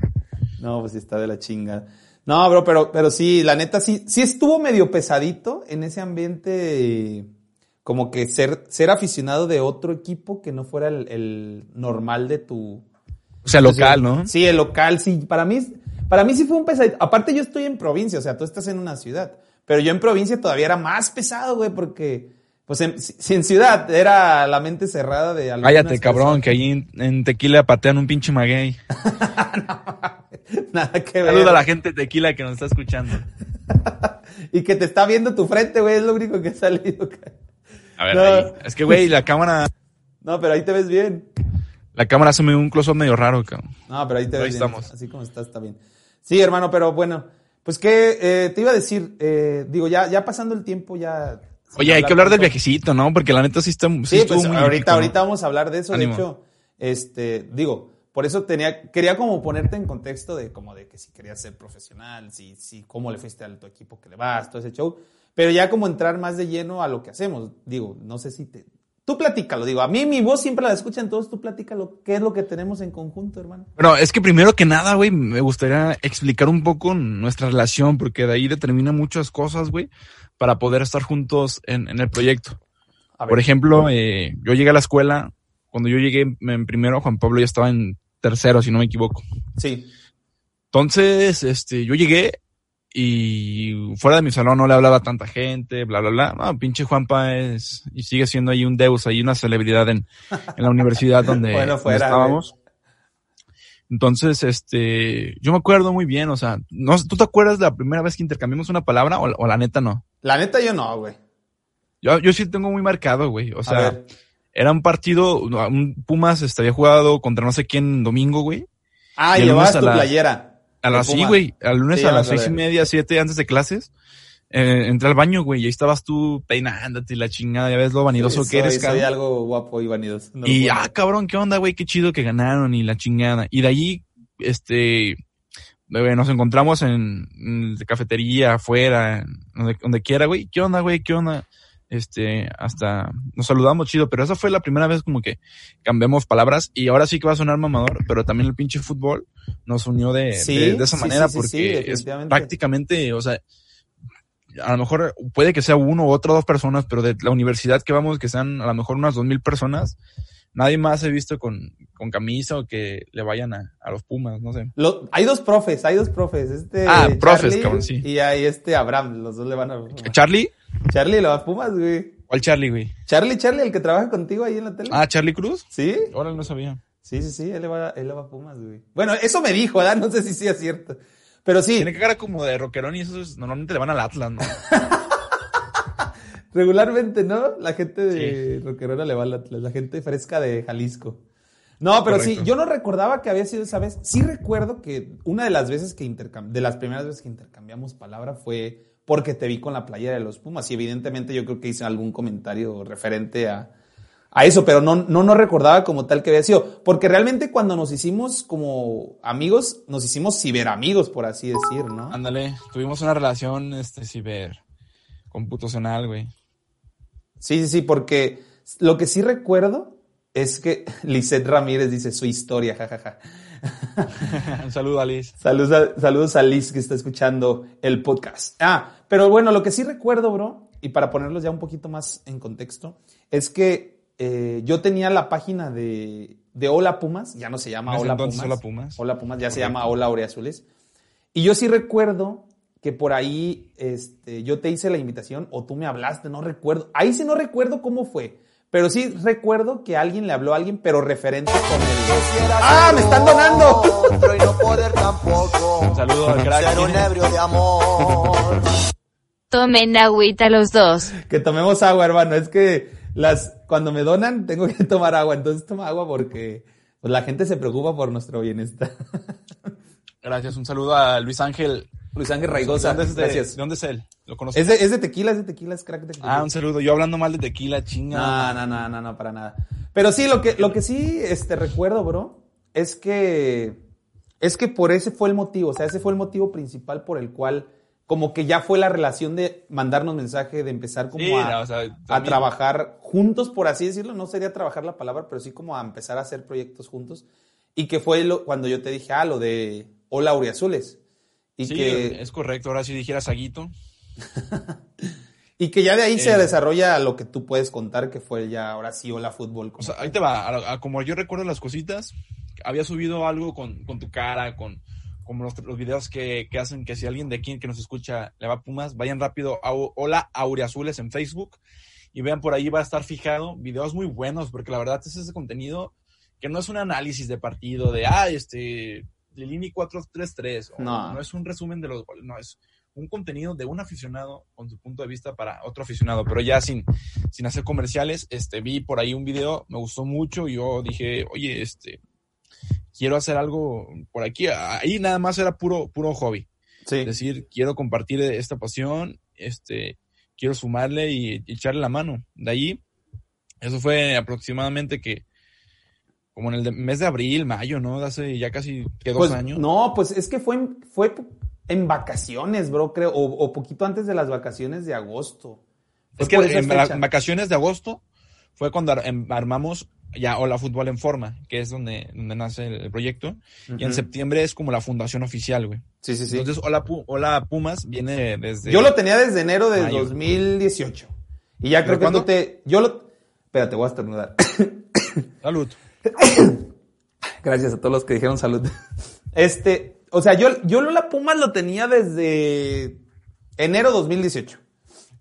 No, pues sí está de la chinga. No, bro, pero, pero sí, la neta sí, sí estuvo medio pesadito en ese ambiente, como que ser, ser aficionado de otro equipo que no fuera el, el normal de tu, O sea, local, ¿no? Sí, el local, sí. Para mí, para mí sí fue un pesadito. Aparte, yo estoy en provincia, o sea, tú estás en una ciudad. Pero yo en provincia todavía era más pesado, güey, porque, pues, en, si si en ciudad era la mente cerrada de algunas Cállate, cabrón, que ahí en, en Tequila patean un pinche maguey. <laughs> <laughs> Nada que ver. Saluda a la gente de Tequila que nos está escuchando. <laughs> Y que te está viendo tu frente, güey, es lo único que ha salido. A ver, No. ahí. Es que, güey, la cámara, No, pero ahí te ves bien. la cámara hace un close-up medio raro, cabrón. No, pero ahí te Ahí ves bien. estamos. Así como estás, está bien. Sí, hermano, pero bueno. Pues que eh, te iba a decir, eh, digo, ya, ya pasando el tiempo, ya. Oye, hay que hablar del viajecito, ¿no? Porque la neta sí está, sí Sí, pues muy ahorita, ahorita vamos a hablar de eso. Ánimo. De hecho, este, digo, por eso tenía, quería como ponerte en contexto de como de que si querías ser profesional, si, si, cómo le fuiste a tu equipo que le vas, todo ese show. Pero ya como entrar más de lleno a lo que hacemos. Digo, no sé si te. Tú platícalo, digo, a mí mi voz siempre la escuchan todos, tú platícalo, ¿qué es lo que tenemos en conjunto, hermano? Bueno, es que primero que nada, güey, me gustaría explicar un poco nuestra relación, porque de ahí determina muchas cosas, güey, para poder estar juntos en, en el proyecto. Por ejemplo, eh, yo llegué a la escuela, cuando yo llegué en- primero, Juan Pablo ya estaba en tercero, si no me equivoco. Sí. Entonces, este, yo llegué y fuera de mi salón no le hablaba a tanta gente, bla, bla, bla. No, pinche Juanpa es, y sigue siendo ahí un deus, ahí una celebridad en, en la universidad <laughs> donde, Bueno, donde fuera, estábamos. Entonces, este, yo me acuerdo muy bien, o sea, no, ¿tú te acuerdas de la primera vez que intercambiamos una palabra o, o la neta no? La neta yo no, güey. Yo, yo sí tengo muy marcado, güey, o sea, era un partido, un Pumas este, había jugado contra no sé quién domingo, güey. Ah, llevabas tu la- playera. A las, sí, güey, al lunes Sí, a las seis y media, siete antes de clases, eh, entré al baño, güey, y ahí estabas tú peinándote y la chingada, ya ves lo vanidoso Sí, que eres, soy, soy cabrón. algo guapo y vanidoso. no y, ah, cabrón, qué onda, güey, qué chido que ganaron y la chingada. Y de allí, este, nos encontramos en, en la cafetería, afuera, donde, donde quiera, güey, qué onda, güey, qué onda. Este, hasta nos saludamos chido, pero esa fue la primera vez como que cambiamos palabras y ahora sí que va a sonar mamador, pero también el pinche fútbol nos unió de, Sí, de, de esa sí, manera sí, porque es prácticamente, o sea, a lo mejor puede que sea uno u otra dos personas, pero de la universidad que vamos, que sean a lo mejor unas dos mil personas, nadie más he visto con, con camisa o que le vayan a, a los Pumas, no sé. Lo- hay dos profes, hay dos profes. Este Ah, profes, Charlie cabrón, sí. Y hay este Abraham, los dos le van a. Charlie, Charlie le va a Pumas, güey. ¿Cuál Charlie, güey? Charlie, Charlie, el que trabaja contigo ahí en la tele. Ah, Charlie Cruz. ¿Sí? Ahora no sabía. Sí, sí, sí, él le va, él le va a Pumas, güey. Bueno, eso me dijo, ¿verdad? No sé si sí es cierto. Pero sí, Tiene que cara como de rockerón y eso es- normalmente le van al Atlas, ¿no? <laughs> regularmente, ¿no? La gente de Roquerona le va al Atlas, la gente fresca de Jalisco. No, pero sí, yo no recordaba que había sido esa vez. Sí recuerdo que una de las veces que intercambiamos, de las primeras veces que intercambiamos palabra fue porque te vi con la playera de los Pumas y evidentemente yo creo que hice algún comentario referente a, a eso, pero no, no, no recordaba como tal que había sido. Porque realmente cuando nos hicimos como amigos, nos hicimos ciberamigos, por así decir, ¿no? Ándale, tuvimos una relación, este, ciber, computacional, güey. Sí, sí, sí, porque lo que sí recuerdo es que <laughs> Lisette Ramírez dice su historia, jajaja. Un <laughs> saludo, Alice. Saludos a, saludos a Liz que está escuchando el podcast. Ah, pero bueno, lo que sí recuerdo, bro, y para ponerlos ya un poquito más en contexto, es que eh, yo tenía la página de, de Hola Pumas, ya no se llama Hola Pumas. Hola Pumas. Hola Pumas, ya se llama Hola Aureazules. Y yo sí recuerdo que por ahí este, yo te hice la invitación o tú me hablaste, no recuerdo. Ahí sí no recuerdo cómo fue. Pero sí recuerdo que alguien le habló a alguien, pero referente con el... ¡Ah, me están donando! Otro y no poder tampoco Un saludo al crack. ser un ebrio de amor. Tomen agüita los dos. Que tomemos agua, hermano. Es que las cuando me donan tengo que <laughs> tomar agua. Entonces toma agua porque pues, la gente se preocupa por nuestro bienestar. Gracias, un saludo a Luis Ángel. Luis Ángel Raigosa, ¿De dónde es, de- gracias. ¿De dónde es él? ¿Lo conoces? Es de, es de tequila, es de tequila, es crack de tequila. Ah, un saludo. Yo hablando mal de tequila, chinga. No, no, no, no, no, para nada. Pero sí, lo que, lo que sí este, recuerdo, bro, es que, es que por ese fue el motivo, o sea, ese fue el motivo principal por el cual, como que ya fue la relación de mandarnos mensaje, de empezar como Sí, a, no, o sea, a trabajar juntos, por así decirlo, no sería trabajar la palabra, pero sí como a empezar a hacer proyectos juntos. Y que fue lo, cuando yo te dije, ah, lo de Hola Auriazules. Y Sí, que, es correcto. Ahora si dijera Saguito. <laughs> y que ya de ahí se Eh. desarrolla lo que tú puedes contar, que fue ya ahora sí Hola Fútbol. O sea, ahí te va. A, a como yo recuerdo las cositas, había subido algo con, con tu cara, con como los, los videos que, que hacen que si alguien de aquí que nos escucha le va a Pumas, vayan rápido a Hola Aureazules en Facebook y vean por ahí va a estar fijado videos muy buenos, porque la verdad es ese contenido que no es un análisis de partido, de, ah, este, Lilini 4-3-3, o No. no es un resumen de los goles, no, es un contenido de un aficionado con su punto de vista para otro aficionado, pero ya sin, sin hacer comerciales, este, vi por ahí un video, me gustó mucho y yo dije, oye, este, quiero hacer algo por aquí. Ahí nada más era puro, puro hobby. Sí. Es decir, quiero compartir esta pasión, este, quiero sumarle y, y echarle la mano. De ahí, eso fue aproximadamente que, como en el de- mes de abril, mayo, ¿no? De hace ya casi que dos Pues, años. No, pues es que fue, en- fue en vacaciones, bro, creo, o, o poquito antes de las vacaciones de agosto. Fue Es que en fecha. vacaciones de agosto fue cuando em- armamos ya Hola Fútbol en Forma, que es donde, donde nace el, proyecto. Y en septiembre es como la fundación oficial, güey. Sí, sí, sí. Entonces, Hola, Pu- Hola Pumas viene desde... yo lo tenía desde enero de Mayo. 2018. Y ya creo ¿De que cuándo? tú te... Yo lo... Espérate, voy a estornudar. <coughs> Salud. <coughs> Gracias a todos los que dijeron salud. Este, o sea, yo, yo Lola Pumas lo tenía desde enero 2018.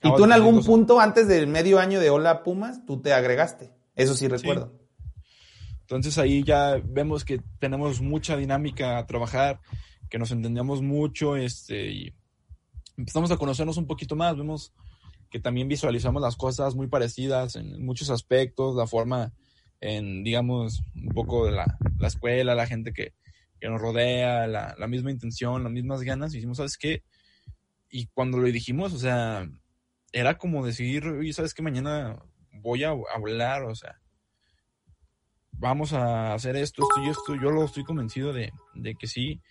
Y tú en algún punto antes del medio año de Hola Pumas, tú te agregaste. Eso sí recuerdo. Entonces ahí ya vemos que tenemos mucha dinámica a trabajar, que nos entendemos mucho, este, y empezamos a conocernos un poquito más, vemos que también visualizamos las cosas muy parecidas en muchos aspectos, la forma en, digamos, un poco de la, la escuela, la gente que, que nos rodea, la, la misma intención, las mismas ganas, y dijimos, ¿sabes qué? Y cuando lo dijimos, o sea, era como decir, oye, ¿sabes qué? Mañana voy a hablar, o sea, vamos a hacer esto, esto y esto. Yo lo estoy convencido de, de que sí.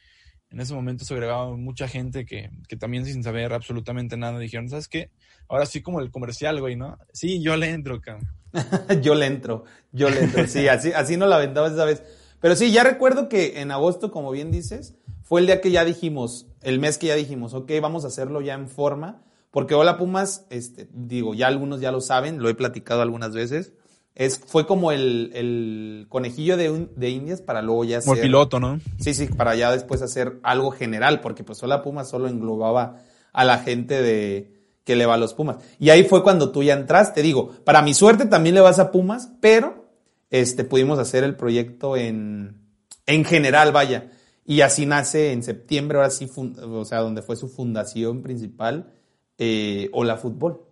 En ese momento se agregaba mucha gente que, que también sin saber absolutamente nada dijeron, ¿sabes qué? Ahora sí como el comercial, güey, ¿no? Sí, yo le entro, cabrón. <laughs> yo le entro, yo le entro. Sí, así, así nos la aventamos esa vez. Pero sí, ya recuerdo que en agosto, como bien dices, fue el día que ya dijimos, el mes que ya dijimos, ok, vamos a hacerlo ya en forma. Porque Hola Pumas, este, digo, ya algunos ya lo saben, lo he platicado algunas veces. Es, fue como el, el conejillo de, un- de Indias para luego ya Como el piloto, ¿no? Sí, sí, para ya después hacer algo general, porque pues Hola Pumas solo englobaba a la gente de que le va a los Pumas. Y ahí fue cuando tú ya entraste. Digo, para mi suerte también le vas a Pumas, pero este, pudimos hacer el proyecto en, en general, vaya. Y así nace en septiembre, ahora sí, o sea, donde fue su fundación principal, eh, Hola Fútbol.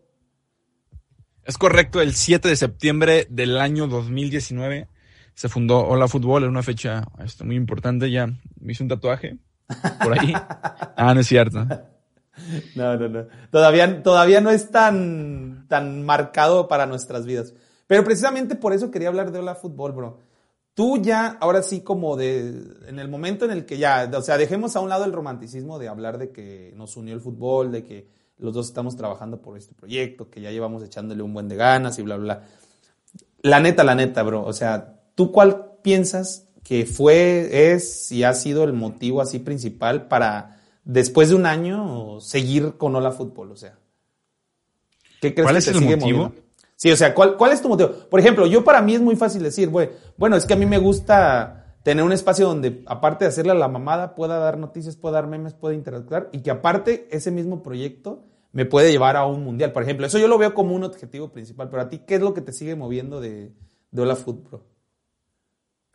Es correcto, el 7 de septiembre del año 2019 se fundó Hola Fútbol, en una fecha este, muy importante, ya me hice un tatuaje por ahí. <laughs> ah, no es cierto. <laughs> No, no, no. Todavía, todavía no es tan, tan marcado para nuestras vidas. Pero precisamente por eso quería hablar de Hola Fútbol, bro. Tú ya, ahora sí, como de, en el momento en el que ya, o sea, dejemos a un lado el romanticismo de hablar de que nos unió el fútbol, de que los dos estamos trabajando por este proyecto, que ya llevamos echándole un buen de ganas y bla, bla, bla. La neta, la neta, bro. O sea, ¿tú cuál piensas que fue, es y ha sido el motivo así principal para después de un año seguir con Hola Fútbol? O sea, ¿qué crees ¿Cuál que es te el sigue motivo? moviendo? Sí, o sea, ¿cuál, ¿cuál es tu motivo? Por ejemplo, yo para mí es muy fácil decir, güey, bueno, es que a mí me gusta tener un espacio donde, aparte de hacerle a la mamada, pueda dar noticias, pueda dar memes, pueda interactuar y que aparte ese mismo proyecto me puede llevar a un mundial. Por ejemplo, eso yo lo veo como un objetivo principal, pero a ti, ¿qué es lo que te sigue moviendo de, de Hola Fútbol?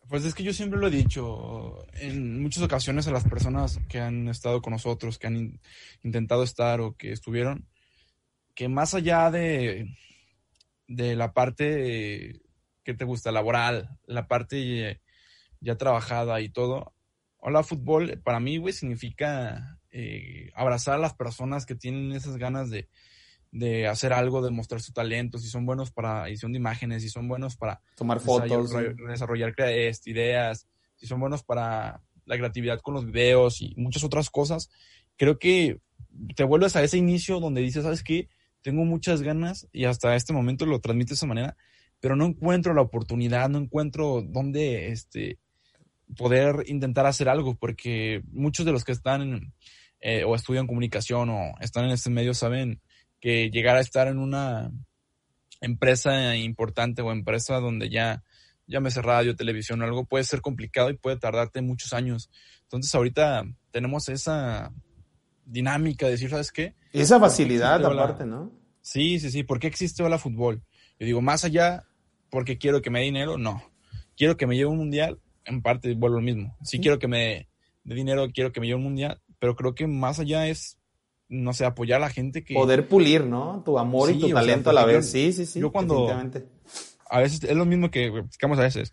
Pues es que yo siempre lo he dicho en muchas ocasiones a las personas que han estado con nosotros, que han in- intentado estar o que estuvieron, que más allá de, de la parte que te gusta, laboral, la parte ya trabajada y todo, hola fútbol, para mí, güey, significa eh, abrazar a las personas que tienen esas ganas de, de hacer algo, de mostrar su talento, si son buenos para edición de imágenes, si son buenos para Tomar fotos. desarrollar, este, ideas, si son buenos para la creatividad con los videos y muchas otras cosas, creo que te vuelves a ese inicio donde dices, ¿sabes qué? Tengo muchas ganas y hasta este momento lo transmite de esa manera, pero no encuentro la oportunidad, no encuentro dónde este, poder intentar hacer algo, porque muchos de los que están en, eh, o estudian comunicación o están en este medio saben que llegar a estar en una empresa importante o empresa donde ya llámese radio, televisión o algo, puede ser complicado y puede tardarte muchos años. Entonces ahorita tenemos esa dinámica de decir, ¿sabes qué? Esa facilidad aparte, ¿no? Sí, sí, sí. ¿Por qué existe Hola Fútbol? Yo digo, más allá, porque quiero que me dé dinero, no. Quiero que me lleve un mundial, en parte vuelvo lo mismo. Sí quiero que me dé dinero, quiero que me lleve un mundial, pero creo que más allá es, no sé, apoyar a la gente que Poder pulir, ¿no? Tu amor Sí, y tu sea, talento a la vez. Sí, sí, sí. yo cuando- a veces es lo mismo que platicamos a veces.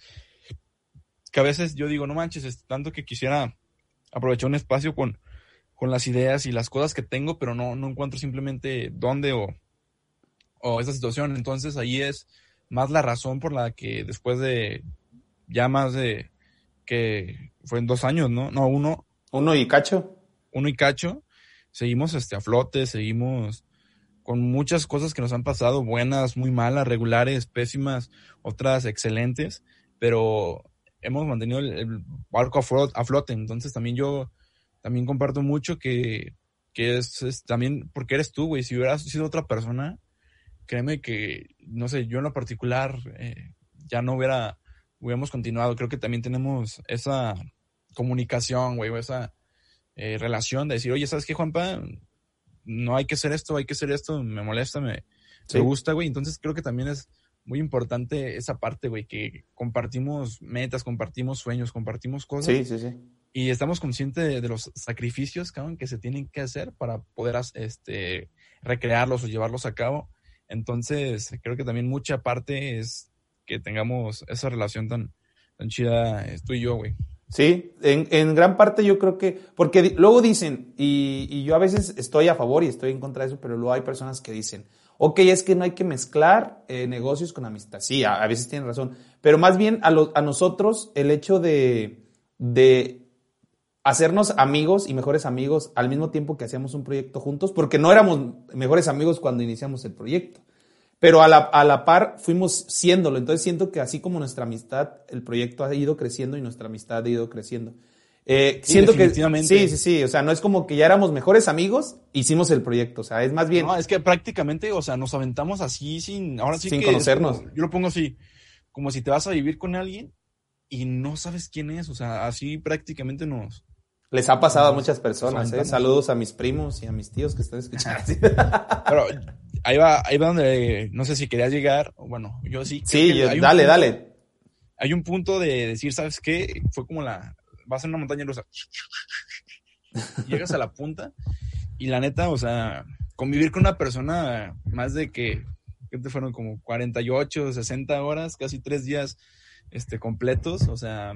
Que a veces yo digo, no manches, es tanto que quisiera aprovechar un espacio con, con las ideas y las cosas que tengo, pero no, no encuentro simplemente dónde o, o esa situación. Entonces ahí es más la razón por la que después de ya más de que fue en dos años, ¿no? No, uno, Uno y cacho. uno y cacho, seguimos este, a flote, seguimos con muchas cosas que nos han pasado, buenas, muy malas, regulares, pésimas, otras excelentes, pero hemos mantenido el, barco a flote, a flote. Entonces también yo también comparto mucho que, que es, es también porque eres tú, güey. Si hubieras sido otra persona, créeme que, no sé, yo en lo particular eh, ya no hubiera, hubiéramos continuado. Creo que también tenemos esa comunicación, güey, esa eh, relación de decir, oye, ¿sabes qué, Juanpa? No hay que hacer esto, hay que hacer esto, me molesta, me, Sí. me gusta, güey. Entonces creo que también es muy importante esa parte, güey, que compartimos metas, compartimos sueños, compartimos cosas Sí, sí, sí. y estamos conscientes de, de los sacrificios, cabrón, que se tienen que hacer para poder este, recrearlos o llevarlos a cabo. Entonces, creo que también mucha parte es que tengamos esa relación tan, tan chida eh, tú y yo, güey. Sí, en, gran parte yo creo que, porque luego dicen, y, y yo a veces estoy a favor y estoy en contra de eso, pero luego hay personas que dicen, ok, es que no hay que mezclar eh, negocios con amistad. Sí, a, a veces tienen razón, pero más bien a, lo- a nosotros el hecho de, de hacernos amigos y mejores amigos al mismo tiempo que hacíamos un proyecto juntos, porque no éramos mejores amigos cuando iniciamos el proyecto. Pero a la, a la par fuimos siéndolo. Entonces siento que así como nuestra amistad, el proyecto ha ido creciendo y nuestra amistad ha ido creciendo. Eh, Sí, siento que definitivamente. sí, sí, sí. O sea, no es como que ya éramos mejores amigos, hicimos el proyecto. O sea, es más bien. No, es que prácticamente, o sea, nos aventamos así sin, ahora sí Sin que conocernos. como- yo lo pongo así, como si te vas a vivir con alguien y no sabes quién es, o sea, así prácticamente nos, Les ha pasado a muchas personas, ¿eh? Saludos a mis primos y a mis tíos que están escuchando. <laughs> Pero ahí va, ahí va donde no sé si querías llegar. Bueno, yo sí. sí, que yo- dale, punto- dale. Hay un punto de decir, ¿sabes qué? Fue como la. Vas a una montaña rusa. <laughs> Llegas a la punta y la neta, o sea, convivir con una persona más de que. ¿Qué te fueron? Como 48, 60 horas, casi tres días este, completos. O sea,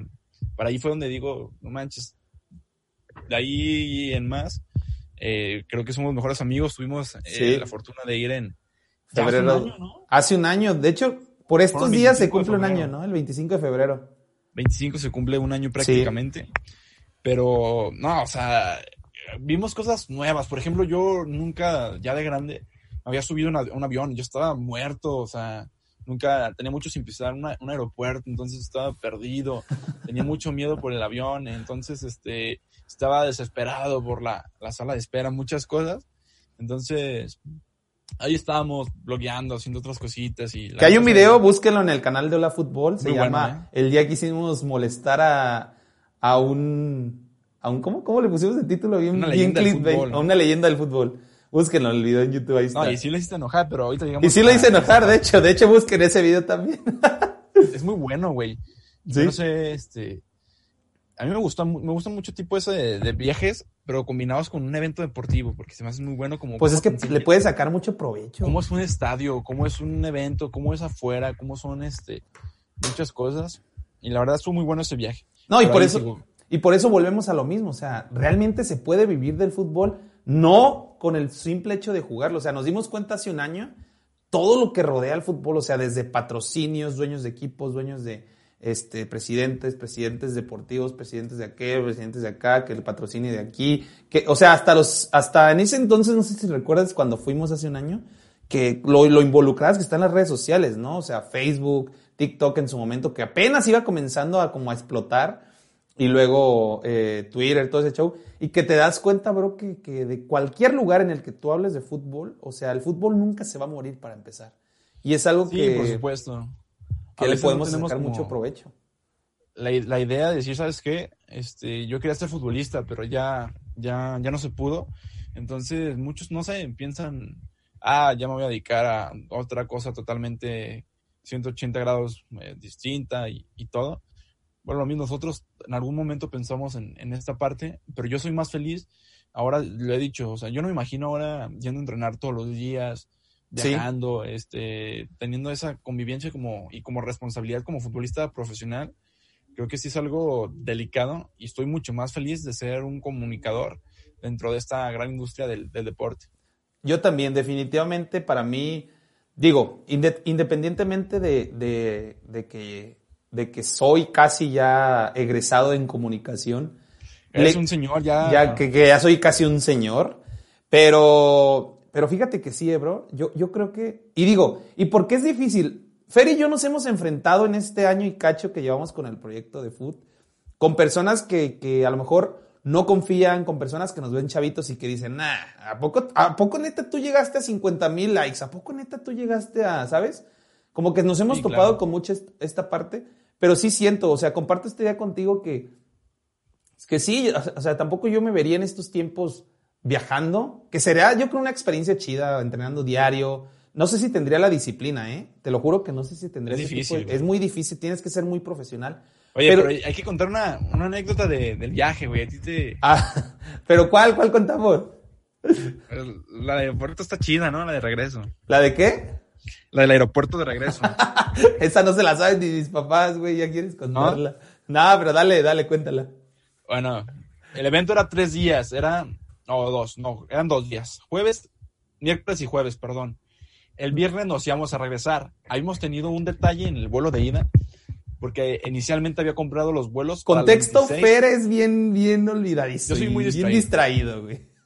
para ahí fue donde digo, no manches. De ahí en más, eh, creo que somos mejores amigos. Tuvimos eh, Sí. la fortuna de ir en. ya hace Febrero. un año, ¿no? Hace un año, de hecho, por estos días se 25 de cumple un año, febrero. ¿no? El 25 de febrero. 25 se cumple un año prácticamente. Pero, no, o sea, vimos cosas nuevas. Por ejemplo, yo nunca, ya de grande, me había subido a un avión. Yo estaba muerto, o sea, nunca tenía mucho sin pisar una- un aeropuerto, entonces estaba perdido. Tenía mucho miedo por el avión, entonces, este, estaba desesperado por la, la sala de espera, muchas cosas. Entonces, ahí estábamos blogueando, haciendo otras cositas. y Que hay un video, búsquenlo en el canal de Hola Fútbol. Se Muy bueno, llama El día que hicimos molestar a, a un. A un ¿cómo, ¿Cómo le pusimos el título? Bien, Una bien. A una leyenda del fútbol. Búsquenlo el video en YouTube, ahí está. No, y sí le hiciste enojar, pero ahorita llegamos Y sí lo hice enojar, de hecho. De hecho, busquen ese video también. es muy bueno, güey. <laughs> Sí. No sé, este. A mí me gusta, me gusta mucho tipo de, de viajes, pero combinados con un evento deportivo, porque se me hace muy bueno como. Pues es que le puedes sacar mucho provecho. Cómo es un estadio, cómo es un evento, cómo es afuera, cómo son este muchas cosas. Y la verdad estuvo muy bueno ese viaje. No, y por eso, sigo. y por eso volvemos a lo mismo. O sea, realmente se puede vivir del fútbol, no con el simple hecho de jugarlo. O sea, nos dimos cuenta hace un año todo lo que rodea al fútbol, o sea, desde patrocinios, dueños de equipos, dueños de este, presidentes, presidentes deportivos, presidentes de aquel, presidentes de acá, que el patrocinio de aquí, que, o sea, hasta los, hasta en ese entonces, no sé si recuerdas cuando fuimos hace un año, que lo, lo involucradas que están las redes sociales, ¿no? O sea, Facebook, TikTok en su momento, que apenas iba comenzando a como a explotar, y luego eh, Twitter, todo ese show, y que te das cuenta, bro, que, que de cualquier lugar en el que tú hables de fútbol, o sea, el fútbol nunca se va a morir para empezar. Y es algo Sí, que, por supuesto. Que le no podemos tenemos sacar como mucho provecho. La, la idea de decir, ¿sabes qué? Este, yo quería ser futbolista, pero ya, ya, ya no se pudo. Entonces, muchos, no sé, piensan, ah, ya me voy a dedicar a otra cosa totalmente 180 grados eh, distinta y, y todo. Bueno, lo mismo, nosotros en algún momento pensamos en, en esta parte, pero yo soy más feliz. Ahora lo he dicho, o sea, yo no me imagino ahora yendo a entrenar todos los días, Sí. viajando, este, teniendo esa convivencia como, y como responsabilidad como futbolista profesional. Creo que sí es algo delicado y estoy mucho más feliz de ser un comunicador dentro de esta gran industria del, del deporte. Yo también, definitivamente, para mí, digo, inde- independientemente de, de- de que, de que soy casi ya egresado en comunicación, Eres le- un señor ya. ya que, que ya soy casi un señor, pero, pero fíjate que sí, eh, bro, yo, yo creo que, y digo, ¿y por qué es difícil? Fer y yo nos hemos enfrentado en este año y cacho que llevamos con el proyecto de Food, con personas que, que a lo mejor no confían, con personas que nos ven chavitos y que dicen, nah, ¿a poco, ¿a poco neta tú llegaste a 50 mil likes? ¿A poco neta tú llegaste a, sabes? Como que nos hemos Sí, topado claro. con mucha est- esta parte, pero sí siento, o sea, comparto esta idea contigo que, es que sí, o sea, tampoco yo me vería en estos tiempos viajando, que sería yo creo una experiencia chida, entrenando diario. No sé si tendría la disciplina, ¿eh? Te lo juro que no sé si tendría Es ese difícil, tipo de-. Es muy difícil, tienes que ser muy profesional. Oye, pero- pero, hay que contar una, una anécdota de- del viaje, güey. A ti te. Ah, <laughs> pero ¿cuál? ¿Cuál contamos? La del aeropuerto está chida, ¿no? La de regreso. ¿La de qué? La del aeropuerto de regreso. <laughs> Esa no se la saben ni mis papás, güey, ya quieres contarla. No, pero dale, dale, cuéntala. Bueno, el evento era tres días, era, no, dos, no, eran dos días. Jueves, miércoles y jueves, perdón. El viernes nos íbamos a regresar. Habíamos tenido un detalle en el vuelo de ida, porque inicialmente había comprado los vuelos. Contexto, 26. Fer es bien, bien olvidadizo. Yo soy muy y bien distraído. distraído, güey.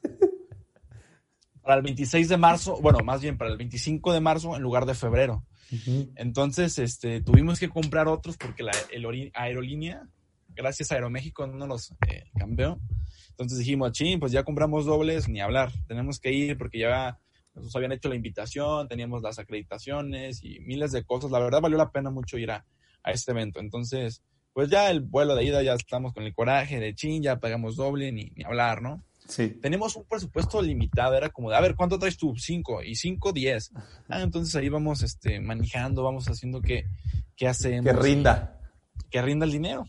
Para el 26 de marzo, bueno, más bien para el 25 de marzo en lugar de febrero. Entonces, este, tuvimos que comprar otros porque la el aerolínea, gracias a Aeroméxico, no los eh, cambió. Entonces dijimos, ching, pues ya compramos dobles, ni hablar. Tenemos que ir porque ya nos habían hecho la invitación, teníamos las acreditaciones y miles de cosas. La verdad valió la pena mucho ir a, a este evento. Entonces, Pues ya el vuelo de ida ya estamos con el coraje de chin, ya pagamos doble, ni, ni hablar, ¿no? Sí. Tenemos un presupuesto limitado, era como de, a ver, ¿cuánto traes tú? Cinco, y cinco, diez. Ah, entonces ahí vamos este, manejando, vamos haciendo que, que hacemos. Que rinda. que rinda el dinero.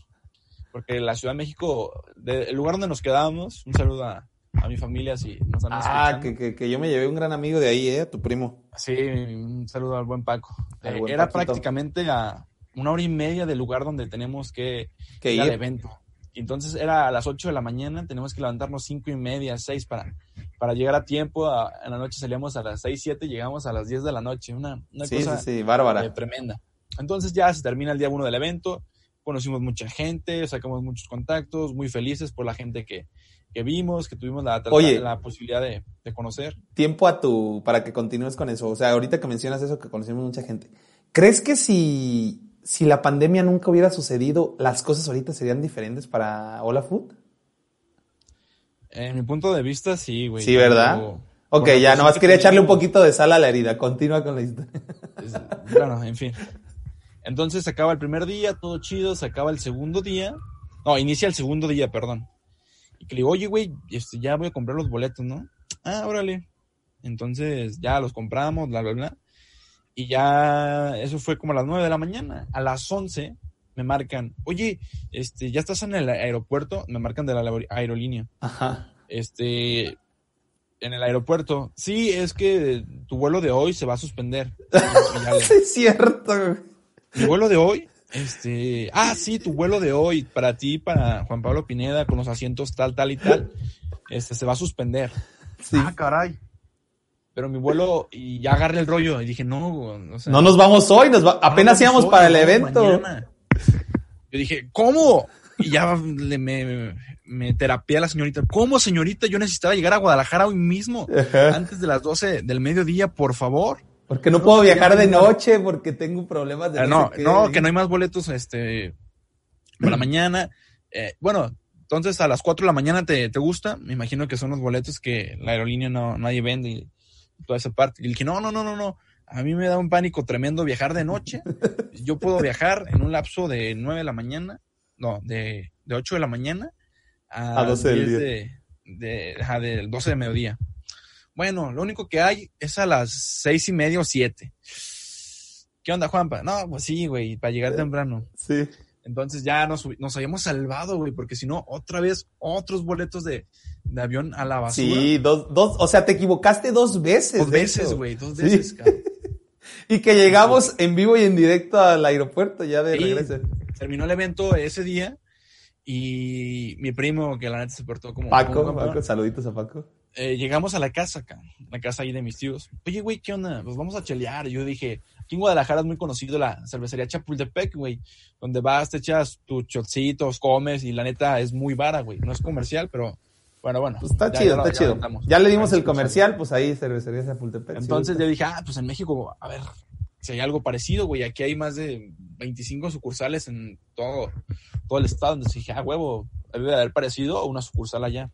Porque la Ciudad de México, de- el lugar donde nos quedábamos, un saludo a, a mi familia si nos están Ah, que, que, que yo me llevé un gran amigo de ahí, ¿eh? Tu primo. Sí, un saludo al buen Paco. Al Eh, buen era Paquito. prácticamente a una hora y media del lugar donde tenemos que, Que ir al evento. Entonces era a las 8 de la mañana, tenemos que levantarnos cinco y media, 6 para, para llegar a tiempo. A- en la noche salíamos a las 6, 7, llegamos a las 10 de la noche. Una, una Sí, cosa sí, sí, bárbara. eh, tremenda. Entonces ya se termina el día uno del evento, conocimos mucha gente, sacamos muchos contactos, muy felices por la gente que, que vimos, que tuvimos la, Oye. la posibilidad de, de conocer. Tiempo a tu, para que continúes con eso. O sea, ahorita que mencionas eso, que conocemos mucha gente. ¿Crees que si, si la pandemia nunca hubiera sucedido, las cosas ahorita serían diferentes para Hola Food? En mi punto de vista, sí, güey. Sí, ¿verdad? Pero- Ok, ya, nomás que quería echarle un poquito de sal a la herida. Continúa con la historia. Bueno, en fin. Entonces se acaba el primer día, todo chido, se acaba el segundo día. No, inicia el segundo día, perdón. Y que le digo, oye, güey, este, ya voy a comprar los boletos, ¿no? Ah, órale. Entonces ya los compramos, bla, bla, bla. Y ya, eso fue como a las 9 de la mañana. A las 11 me marcan, oye, este, ya estás en el aeropuerto, me marcan de la aer- aerolínea. Ajá. Este, en el aeropuerto, sí, es que tu vuelo de hoy se va a suspender. <laughs> Sí, es cierto. Mi vuelo de hoy, este, ah, sí, tu vuelo de hoy, para ti, para Juan Pablo Pineda, con los asientos tal, tal y tal, este, se va a suspender. Sí. Ah, caray. Pero mi vuelo, y ya agarré el rollo, y dije, no, o sea, No nos vamos hoy, nos va- apenas no, íbamos hoy, para el evento. mañana. Yo dije, ¿cómo? Y ya le- me, me terapia a la señorita. ¿Cómo, señorita? Yo necesitaba llegar a Guadalajara hoy mismo, Ajá. antes de las 12 del mediodía, por favor. Porque no puedo viajar de noche porque tengo problemas de Ah, no, qué. no, que no hay más boletos este, para la mañana. Eh, bueno, entonces a las 4 de la mañana te, te gusta. Me imagino que son los boletos que la aerolínea no nadie vende y toda esa parte. Y le dije, no, no, no, no, no. A mí me da un pánico tremendo viajar de noche. <laughs> Yo puedo viajar en un lapso de 9 de la mañana, no, de, de 8 de la mañana a, A 12 del 10 día. de, de, ajá, del 12 de mediodía. Bueno, lo único que hay es a las seis y media o siete. ¿Qué onda, Juanpa? No, pues sí, güey, para llegar temprano. Sí. Entonces ya nos, habíamos salvado, güey, porque si no, otra vez, otros boletos de, de avión a la basura. Sí, dos, dos, o sea, te equivocaste dos veces. Dos veces, güey, dos Sí. veces, <laughs> cabrón. Y que llegamos en vivo y en directo al aeropuerto ya de Sí. regreso. Terminó el evento ese día y mi primo, que la neta se portó como... como Paco, campeón, Paco, saluditos a Paco. Eh, llegamos a la casa acá, la casa ahí de mis tíos. Oye, güey, ¿qué onda? Pues vamos a chelear. Yo dije, aquí en Guadalajara es muy conocido la cervecería Chapultepec, güey, donde vas, te echas tus chocitos, comes y la neta es muy vara, güey. No es comercial, pero bueno, bueno. Pues está ya- chido, ya lo- está ya chido. aventamos. Ya le dimos el comercial, pues ahí cervecería Chapultepec. Entonces yo dije, ah, pues en México, a ver, si hay algo parecido, güey. Aquí hay más de 25 sucursales en todo, todo el estado. Entonces dije, ah, huevo, debe de haber parecido una sucursal allá.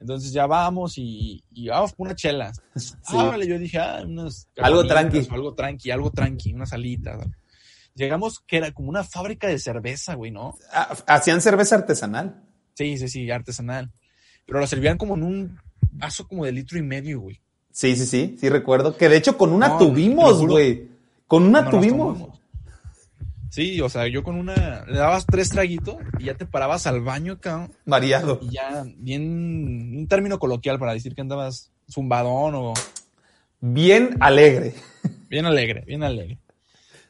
Entonces ya vamos y, y vamos por una chela. Ah, órale, yo dije, ah, unas Algo tranqui. Algo tranqui, algo tranqui, unas alitas. Llegamos que era como una fábrica de cerveza, güey, ¿no? Ah, Hacían cerveza artesanal. Sí, sí, sí, artesanal. Pero la servían como en un vaso como de litro y medio, güey. Sí, sí, sí, sí recuerdo. Que de hecho con una No, tuvimos, güey. Con una No tuvimos. Sí, o sea, yo con una, le dabas tres traguitos y ya te parabas al baño, cabrón. Variado. Y ya, bien, un término coloquial para decir que andabas zumbadón o Bien alegre. bien alegre, bien alegre.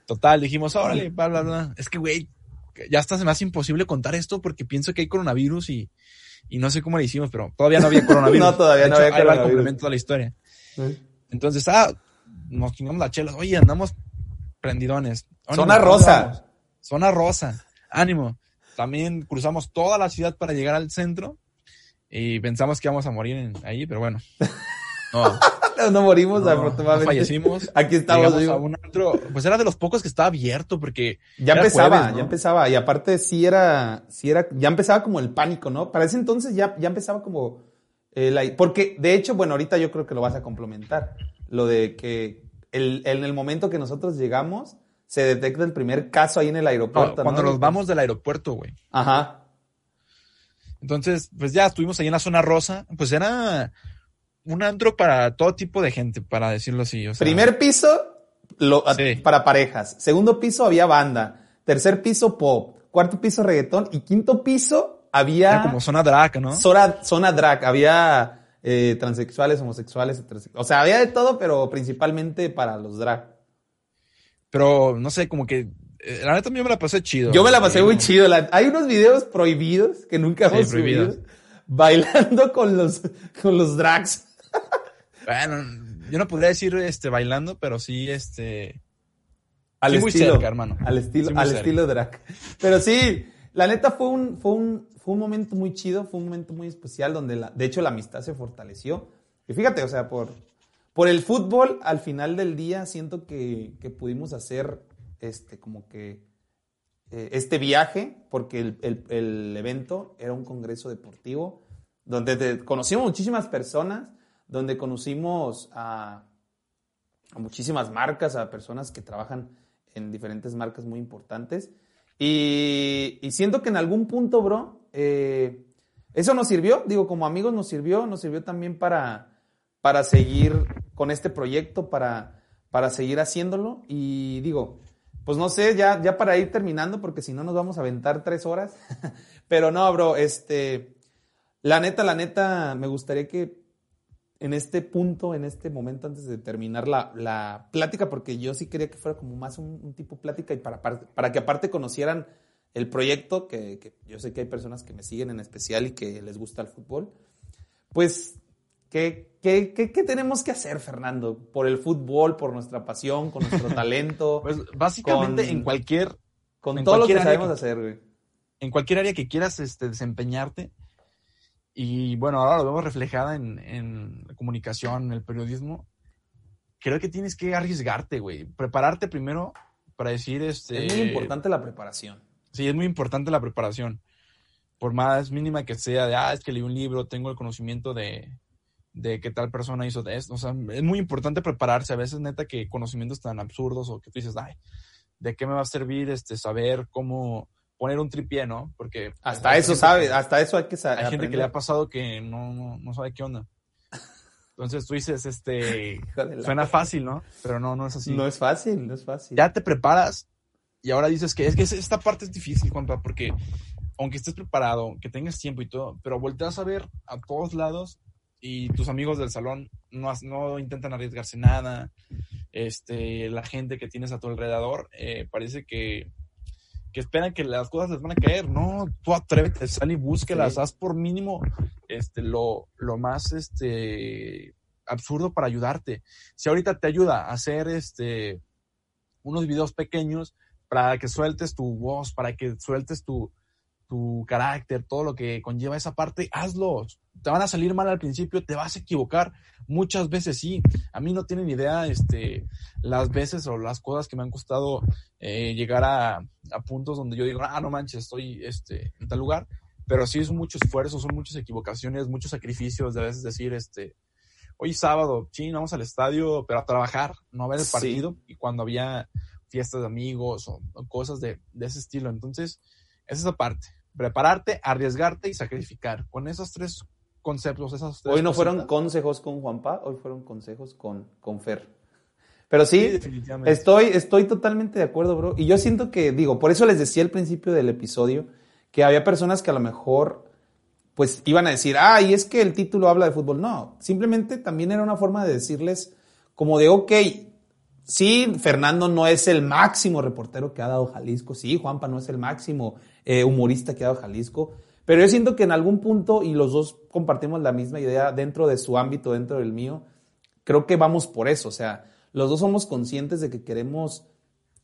Total, dijimos, órale, bla, bla, bla. Es que, güey, ya hasta se me hace imposible contar esto porque pienso que hay coronavirus y, y no sé cómo le hicimos, pero todavía no había <laughs> coronavirus. No, todavía De no hecho, había ahí va el coronavirus. complemento de la historia. Entonces, ah, nos chingamos la chela. Oye, andamos prendidones. Ánimo, Zona ¿dónde rosa. vamos? Zona rosa. Ánimo. También cruzamos toda la ciudad para llegar al centro y pensamos que íbamos a morir en- ahí, pero bueno. <laughs> No, No, no morimos, no, no afortunadamente. fallecimos. <laughs> Aquí estamos. A un antro, pues era de los pocos que estaba abierto porque Ya empezaba, jueves, ¿no? ya empezaba. Y aparte sí era, sí era, ya empezaba como el pánico, ¿no? Para ese entonces ya, ya empezaba como eh, la- porque de hecho, bueno, ahorita yo creo que lo vas a complementar. Lo de que el, en el momento que nosotros llegamos, se detecta el primer caso ahí en el No, aeropuerto. cuando ¿no? nos vamos del aeropuerto, güey. Ajá. Entonces, pues ya estuvimos ahí en la zona rosa. Pues era un antro para todo tipo de gente, para decirlo así. o sea, Primer piso, lo- Sí. para parejas. Segundo piso había banda. Tercer piso, pop. Cuarto piso, reggaetón. Y quinto piso había era como zona drag, ¿no? zona, zona drag. Había eh, transexuales, homosexuales, heterosexuales. O sea, había de todo, pero principalmente para los drag. Pero no sé, como que. eh, la neta, yo me la pasé chido. Yo me la pasé muy chido. La- hay unos videos prohibidos que nunca Sí, hemos prohibidos. subido. Bailando con los, con los drags. Bueno, yo no podría decir este bailando, pero sí este. Al Sí, muy estilo, cerca, hermano. Al estilo, Sí, muy al cerca. estilo drag. Pero sí, la neta fue un, fue un, fue un momento muy chido, fue un momento muy especial donde de hecho la amistad se fortaleció. Y fíjate, o sea, por, por el fútbol, al final del día siento que, que pudimos hacer este, como que eh, este viaje, porque el, el- evento era un congreso deportivo, donde conocimos muchísimas personas, donde conocimos a, a muchísimas marcas, a personas que trabajan en diferentes marcas muy importantes. Y, siento que en algún punto, bro, eh, eso nos sirvió, digo, como amigos nos sirvió, nos sirvió también para, para seguir con este proyecto, para, para seguir haciéndolo. Y digo, pues no sé, ya, ya para ir terminando, porque si no nos vamos a aventar tres horas. <laughs> Pero no, bro, este, la neta, la neta, me gustaría que en este punto, en este momento, antes de terminar la, la plática, porque yo sí quería que fuera como más un, un tipo plática y para, para, para que aparte conocieran el proyecto, que, que yo sé que hay personas que me siguen en especial y que les gusta el fútbol, pues, ¿qué, qué, qué, qué tenemos que hacer, Fernando? Por el fútbol, por nuestra pasión, con nuestro talento, <laughs> Pues básicamente Con- en cualquier con en todo lo que sabemos que- hacer, güey. en cualquier área que quieras este, desempeñarte. Y bueno, ahora lo vemos reflejada en, en la comunicación, en el periodismo. Creo que tienes que arriesgarte, güey. Prepararte primero para decir, este... Es muy importante la preparación. Sí, es muy importante la preparación. Por más mínima que sea, de, ah, es que leí un libro, tengo el conocimiento de, de que tal persona hizo de esto. O sea, es muy importante prepararse. A veces, neta, que conocimientos tan absurdos o que tú dices, ay, ¿de qué me va a servir este saber cómo poner un tripié, no? Porque Hasta hay eso sabe, que- hasta eso hay que saber. hay gente que le ha pasado que no, no, no sabe qué onda. <laughs> Entonces tú dices, este, suena fácil, ¿no? Pero no, no es así. No es fácil, no es fácil. Ya te preparas y ahora dices que es que esta parte es difícil, Juanpa, porque aunque estés preparado, que tengas tiempo y todo, pero volteas a ver a todos lados y tus amigos del salón no, no intentan arriesgarse nada. Este, la gente que tienes a tu alrededor eh, parece que, que esperan que las cosas les van a caer. No, tú atrévete, sal y búsquelas, Sí. haz por mínimo este, lo, lo más este, absurdo para ayudarte. Si ahorita te ayuda a hacer este, unos videos pequeños para que sueltes tu voz, para que sueltes tu, tu carácter, todo lo que conlleva esa parte, hazlos. Te van a salir mal al principio, te vas a equivocar. Muchas veces sí. A mí no tienen idea este, las veces o las cosas que me han costado eh, llegar a, a puntos donde yo digo, ah, no manches, estoy este, en tal lugar. Pero sí es mucho esfuerzo, son muchas equivocaciones, muchos sacrificios. De a veces decir, este, hoy sábado, sí, vamos al estadio, pero a trabajar, no a ver el Sí. partido. Y cuando había fiestas de amigos o, o cosas de, de ese estilo. Entonces, es esa parte. Prepararte, arriesgarte y sacrificar. Con esos tres conceptos, esas Hoy no fueron consejos con Juanpa, hoy fueron consejos con, con Fer. Pero sí, estoy, estoy totalmente de acuerdo, bro. Y yo siento que, digo, por eso les decía al principio del episodio que había personas que a lo mejor, pues, iban a decir, ah, y es que el título habla de fútbol. No, simplemente también era una forma de decirles, como de, ok, sí, Fernando no es el máximo reportero que ha dado Jalisco, sí, Juanpa no es el máximo eh, humorista que ha dado Jalisco, pero yo siento que en algún punto, y los dos compartimos la misma idea dentro de su ámbito, dentro del mío, creo que vamos por eso, o sea, los dos somos conscientes de que queremos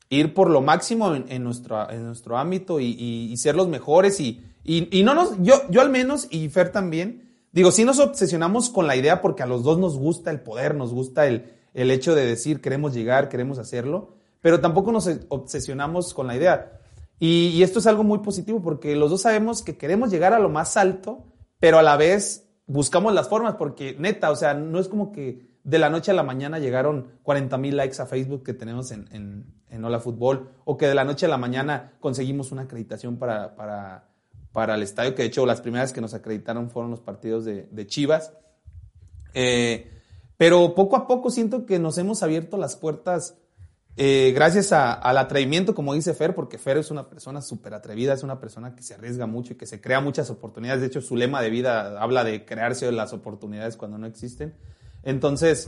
ir por lo máximo en, nuestro, en nuestro ámbito y, ser los mejores y, y, y no nos, yo, yo al menos y Fer también, digo, sí nos obsesionamos con la idea porque a los dos nos gusta el poder, nos gusta el, el hecho de decir queremos llegar, queremos hacerlo, pero tampoco nos obsesionamos con la idea. Y, esto es algo muy positivo porque los dos sabemos que queremos llegar a lo más alto, pero a la vez buscamos las formas porque neta, o sea, no es como que de la noche a la mañana llegaron 40 mil likes a Facebook que tenemos en, en, en Hola Fútbol, o que de la noche a la mañana conseguimos una acreditación para, para, para el estadio, que de hecho las primeras que nos acreditaron fueron los partidos de, de Chivas. Eh, pero poco a poco siento que nos hemos abierto las puertas eh, gracias a- al atrevimiento, como dice Fer, porque Fer es una persona súper atrevida, es una persona que se arriesga mucho y que se crea muchas oportunidades. De hecho, su lema de vida habla de crearse las oportunidades cuando no existen. Entonces,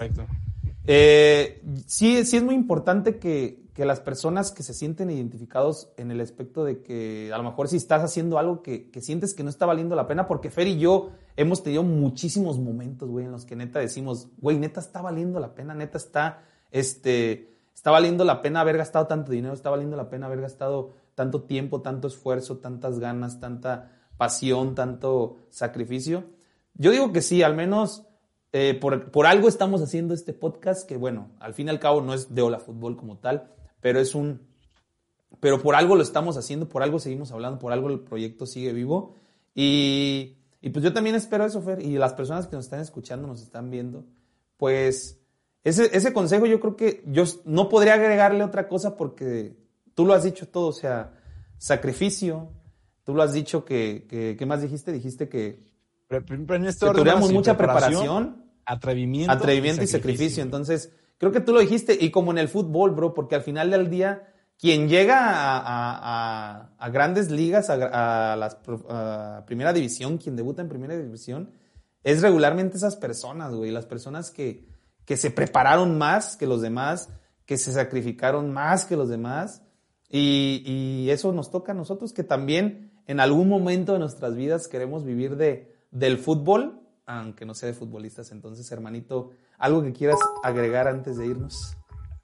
eh, sí, sí es muy importante que, que las personas que se sienten identificados en el aspecto de que a lo mejor si estás haciendo algo que, que sientes que no está valiendo la pena, porque Fer y yo hemos tenido muchísimos momentos, güey, en los que neta decimos, güey, neta está valiendo la pena, neta está, este, está valiendo la pena haber gastado tanto dinero, está valiendo la pena haber gastado tanto tiempo, tanto esfuerzo, tantas ganas, tanta pasión, tanto sacrificio. Yo digo que sí, al menos eh, por, por algo estamos haciendo este podcast que, bueno, al fin y al cabo no es de Hola Fútbol como tal, pero es un... Pero por algo lo estamos haciendo, por algo seguimos hablando, por algo el proyecto sigue vivo. Y, y pues yo también espero eso, Fer, y las personas que nos están escuchando, nos están viendo, pues ese, ese consejo yo creo que yo no podría agregarle otra cosa porque tú lo has dicho todo, o sea, sacrificio, tú lo has dicho que, que ¿qué más dijiste? Dijiste que, este que mucha preparación atrevimiento, atrevimiento y sacrificio. Entonces, creo que tú lo dijiste, y como en el fútbol, bro, porque al final del día, quien llega a, a- a- a grandes ligas, a, las primera división, quien debuta en primera división, es regularmente esas personas, güey, las personas que, que se prepararon más que los demás, que se sacrificaron más que los demás, y, y eso nos toca a nosotros, que también en algún momento de nuestras vidas queremos vivir de, del fútbol, aunque no sea de futbolistas. Entonces, hermanito, algo que quieras agregar antes de irnos.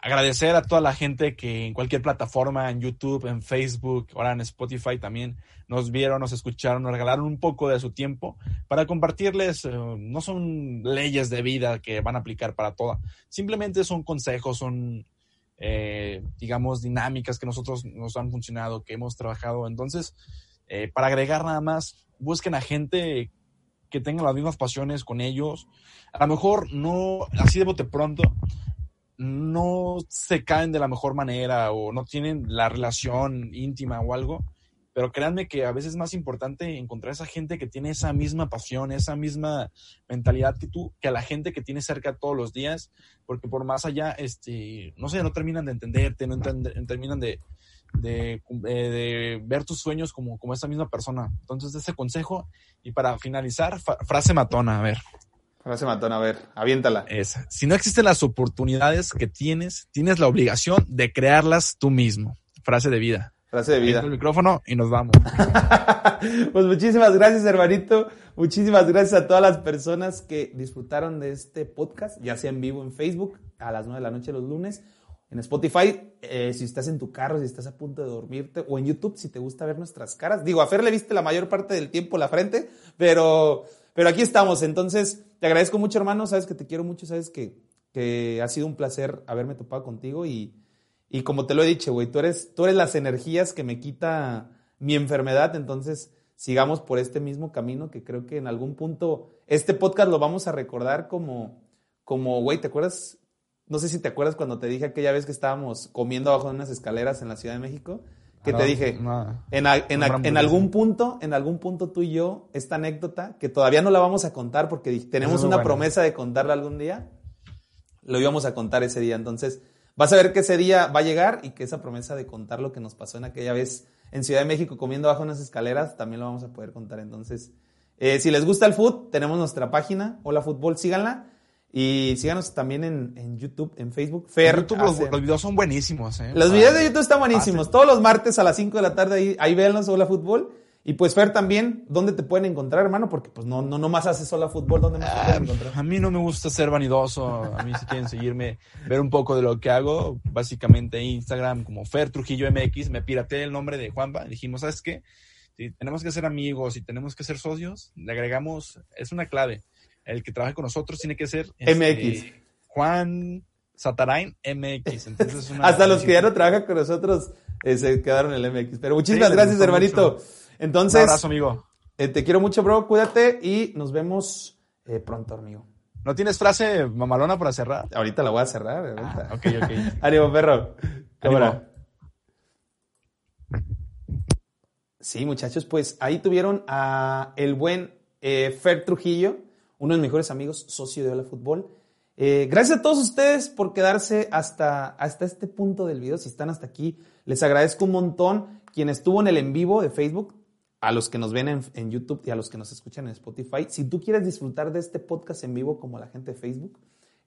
Agradecer a toda la gente que en cualquier plataforma, en YouTube, en Facebook, ahora en Spotify también, nos vieron, nos escucharon, nos regalaron un poco de su tiempo para compartirles, eh, no son leyes de vida que van a aplicar para toda, simplemente son consejos, son, eh, digamos, dinámicas que nosotros nos han funcionado, que hemos trabajado. Entonces, eh, para agregar nada más, busquen a gente que tenga las mismas pasiones con ellos. A lo mejor no, así de bote pronto, no se caen de la mejor manera o no tienen la relación íntima o algo, pero créanme que a veces es más importante encontrar esa gente que tiene esa misma pasión, esa misma mentalidad que tú, que a la gente que tienes cerca todos los días, porque por más allá, este, no sé, no terminan de entenderte, no terminan eh, de ver tus sueños como, como esa misma persona. Entonces, ese consejo, y para finalizar, frase matona, a ver. Frase matón, a ver, aviéntala. Es, si no existen las oportunidades que tienes, tienes la obligación de crearlas tú mismo. Frase de vida. Frase de vida. El micrófono y nos vamos. <laughs> pues muchísimas gracias, hermanito. Muchísimas gracias a todas las personas que disfrutaron de este podcast, ya sea en vivo en Facebook a las 9 de la noche los lunes, en Spotify, eh, si estás en tu carro, si estás a punto de dormirte, o en YouTube, si te gusta ver nuestras caras. Digo, a Fer le viste la mayor parte del tiempo la frente, pero, pero aquí estamos. Entonces, te agradezco mucho, hermano. Sabes que te quiero mucho, sabes que, que ha sido un placer haberme topado contigo y, y como te lo he dicho, güey, tú eres, tú eres las energías que me quita mi enfermedad, entonces sigamos por este mismo camino que creo que en algún punto este podcast lo vamos a recordar como, como, güey, ¿te acuerdas? No sé si te acuerdas cuando te dije aquella vez que estábamos comiendo abajo de unas escaleras en la Ciudad de México, que te dije, no. en, a- en a- en algún punto, en algún punto tú y yo, esta anécdota, que todavía no la vamos a contar porque tenemos una promesa de contarla algún día, lo íbamos a contar ese día. Entonces, vas a ver que ese día va a llegar y que esa promesa de contar lo que nos pasó en aquella vez en Ciudad de México comiendo bajo unas escaleras, también lo vamos a poder contar. Entonces, eh, si les gusta el fútbol, tenemos nuestra página, Hola Fútbol, síganla. Y síganos también en, en YouTube, en Facebook. Fer En YouTube los, los videos son buenísimos, ¿eh? los Ah, videos de YouTube están buenísimos. Todos los martes a las 5 de la tarde ahí, ahí véanlos, Hola Fútbol. Y pues Fer también, ¿dónde te pueden encontrar, hermano? Porque pues no, no nomás haces Hola Fútbol, ¿dónde más te Ah, pueden encontrar? a mí no me gusta ser vanidoso. A mí si quieren seguirme, ver un poco de lo que hago, básicamente Instagram como Fer Trujillo MX, me pirateé el nombre de Juanpa. Dijimos, ¿sabes qué? Si tenemos que ser amigos, si tenemos que ser socios, le agregamos, es una clave. El que trabaje con nosotros tiene que ser este, MX. Juan Satarain MX. Entonces es una- <laughs> Hasta los que ya no trabajan con nosotros eh, se quedaron en el MX. Pero muchísimas Sí, gracias, hermanito. mucho. Un Entonces, abrazo, amigo. eh, te quiero mucho, bro. Cuídate y nos vemos eh, pronto, amigo. ¿No tienes frase mamalona para cerrar? Ahorita la voy a cerrar. ahorita. Ok, ok. <laughs> Ánimo, perro. Cámara. Sí, muchachos, pues ahí tuvieron a el buen Fer Trujillo, uno de mis mejores amigos, socio de Hola Fútbol. Eh, gracias a todos ustedes por quedarse hasta, hasta este punto del video. Si están hasta aquí, les agradezco un montón. Quien estuvo en el en vivo de Facebook, a los que nos ven en, YouTube y a los que nos escuchan en Spotify, si tú quieres disfrutar de este podcast en vivo como la gente de Facebook,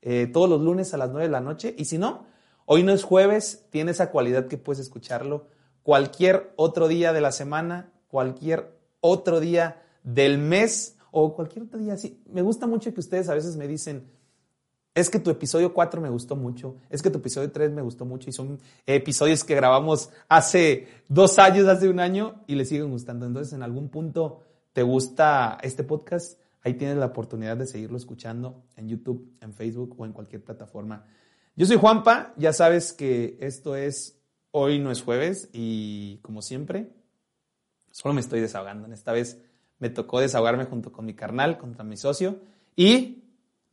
eh, todos los lunes a las 9 de la noche. Y si no, hoy no es jueves, tiene esa cualidad que puedes escucharlo cualquier otro día de la semana, cualquier otro día del mes o cualquier otro día así. Me gusta mucho que ustedes a veces me dicen, es que tu episodio 4 me gustó mucho, es que tu episodio 3 me gustó mucho y son episodios que grabamos hace dos años, hace un año y les siguen gustando. Entonces, en algún punto te gusta este podcast, ahí tienes la oportunidad de seguirlo escuchando en YouTube, en Facebook o en cualquier plataforma. Yo soy Juanpa, ya sabes que esto es Hoy no es jueves y como siempre, solo me estoy desahogando. En esta vez me tocó desahogarme junto con mi carnal, contra mi socio y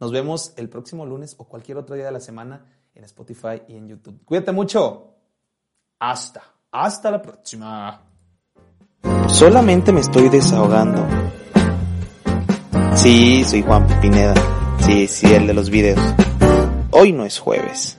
nos vemos el próximo lunes o cualquier otro día de la semana en Spotify y en YouTube. Cuídate mucho. Hasta, hasta la próxima. Solamente me estoy desahogando. Sí, soy Juan Pineda. Sí, sí, el de los videos. Hoy no es jueves.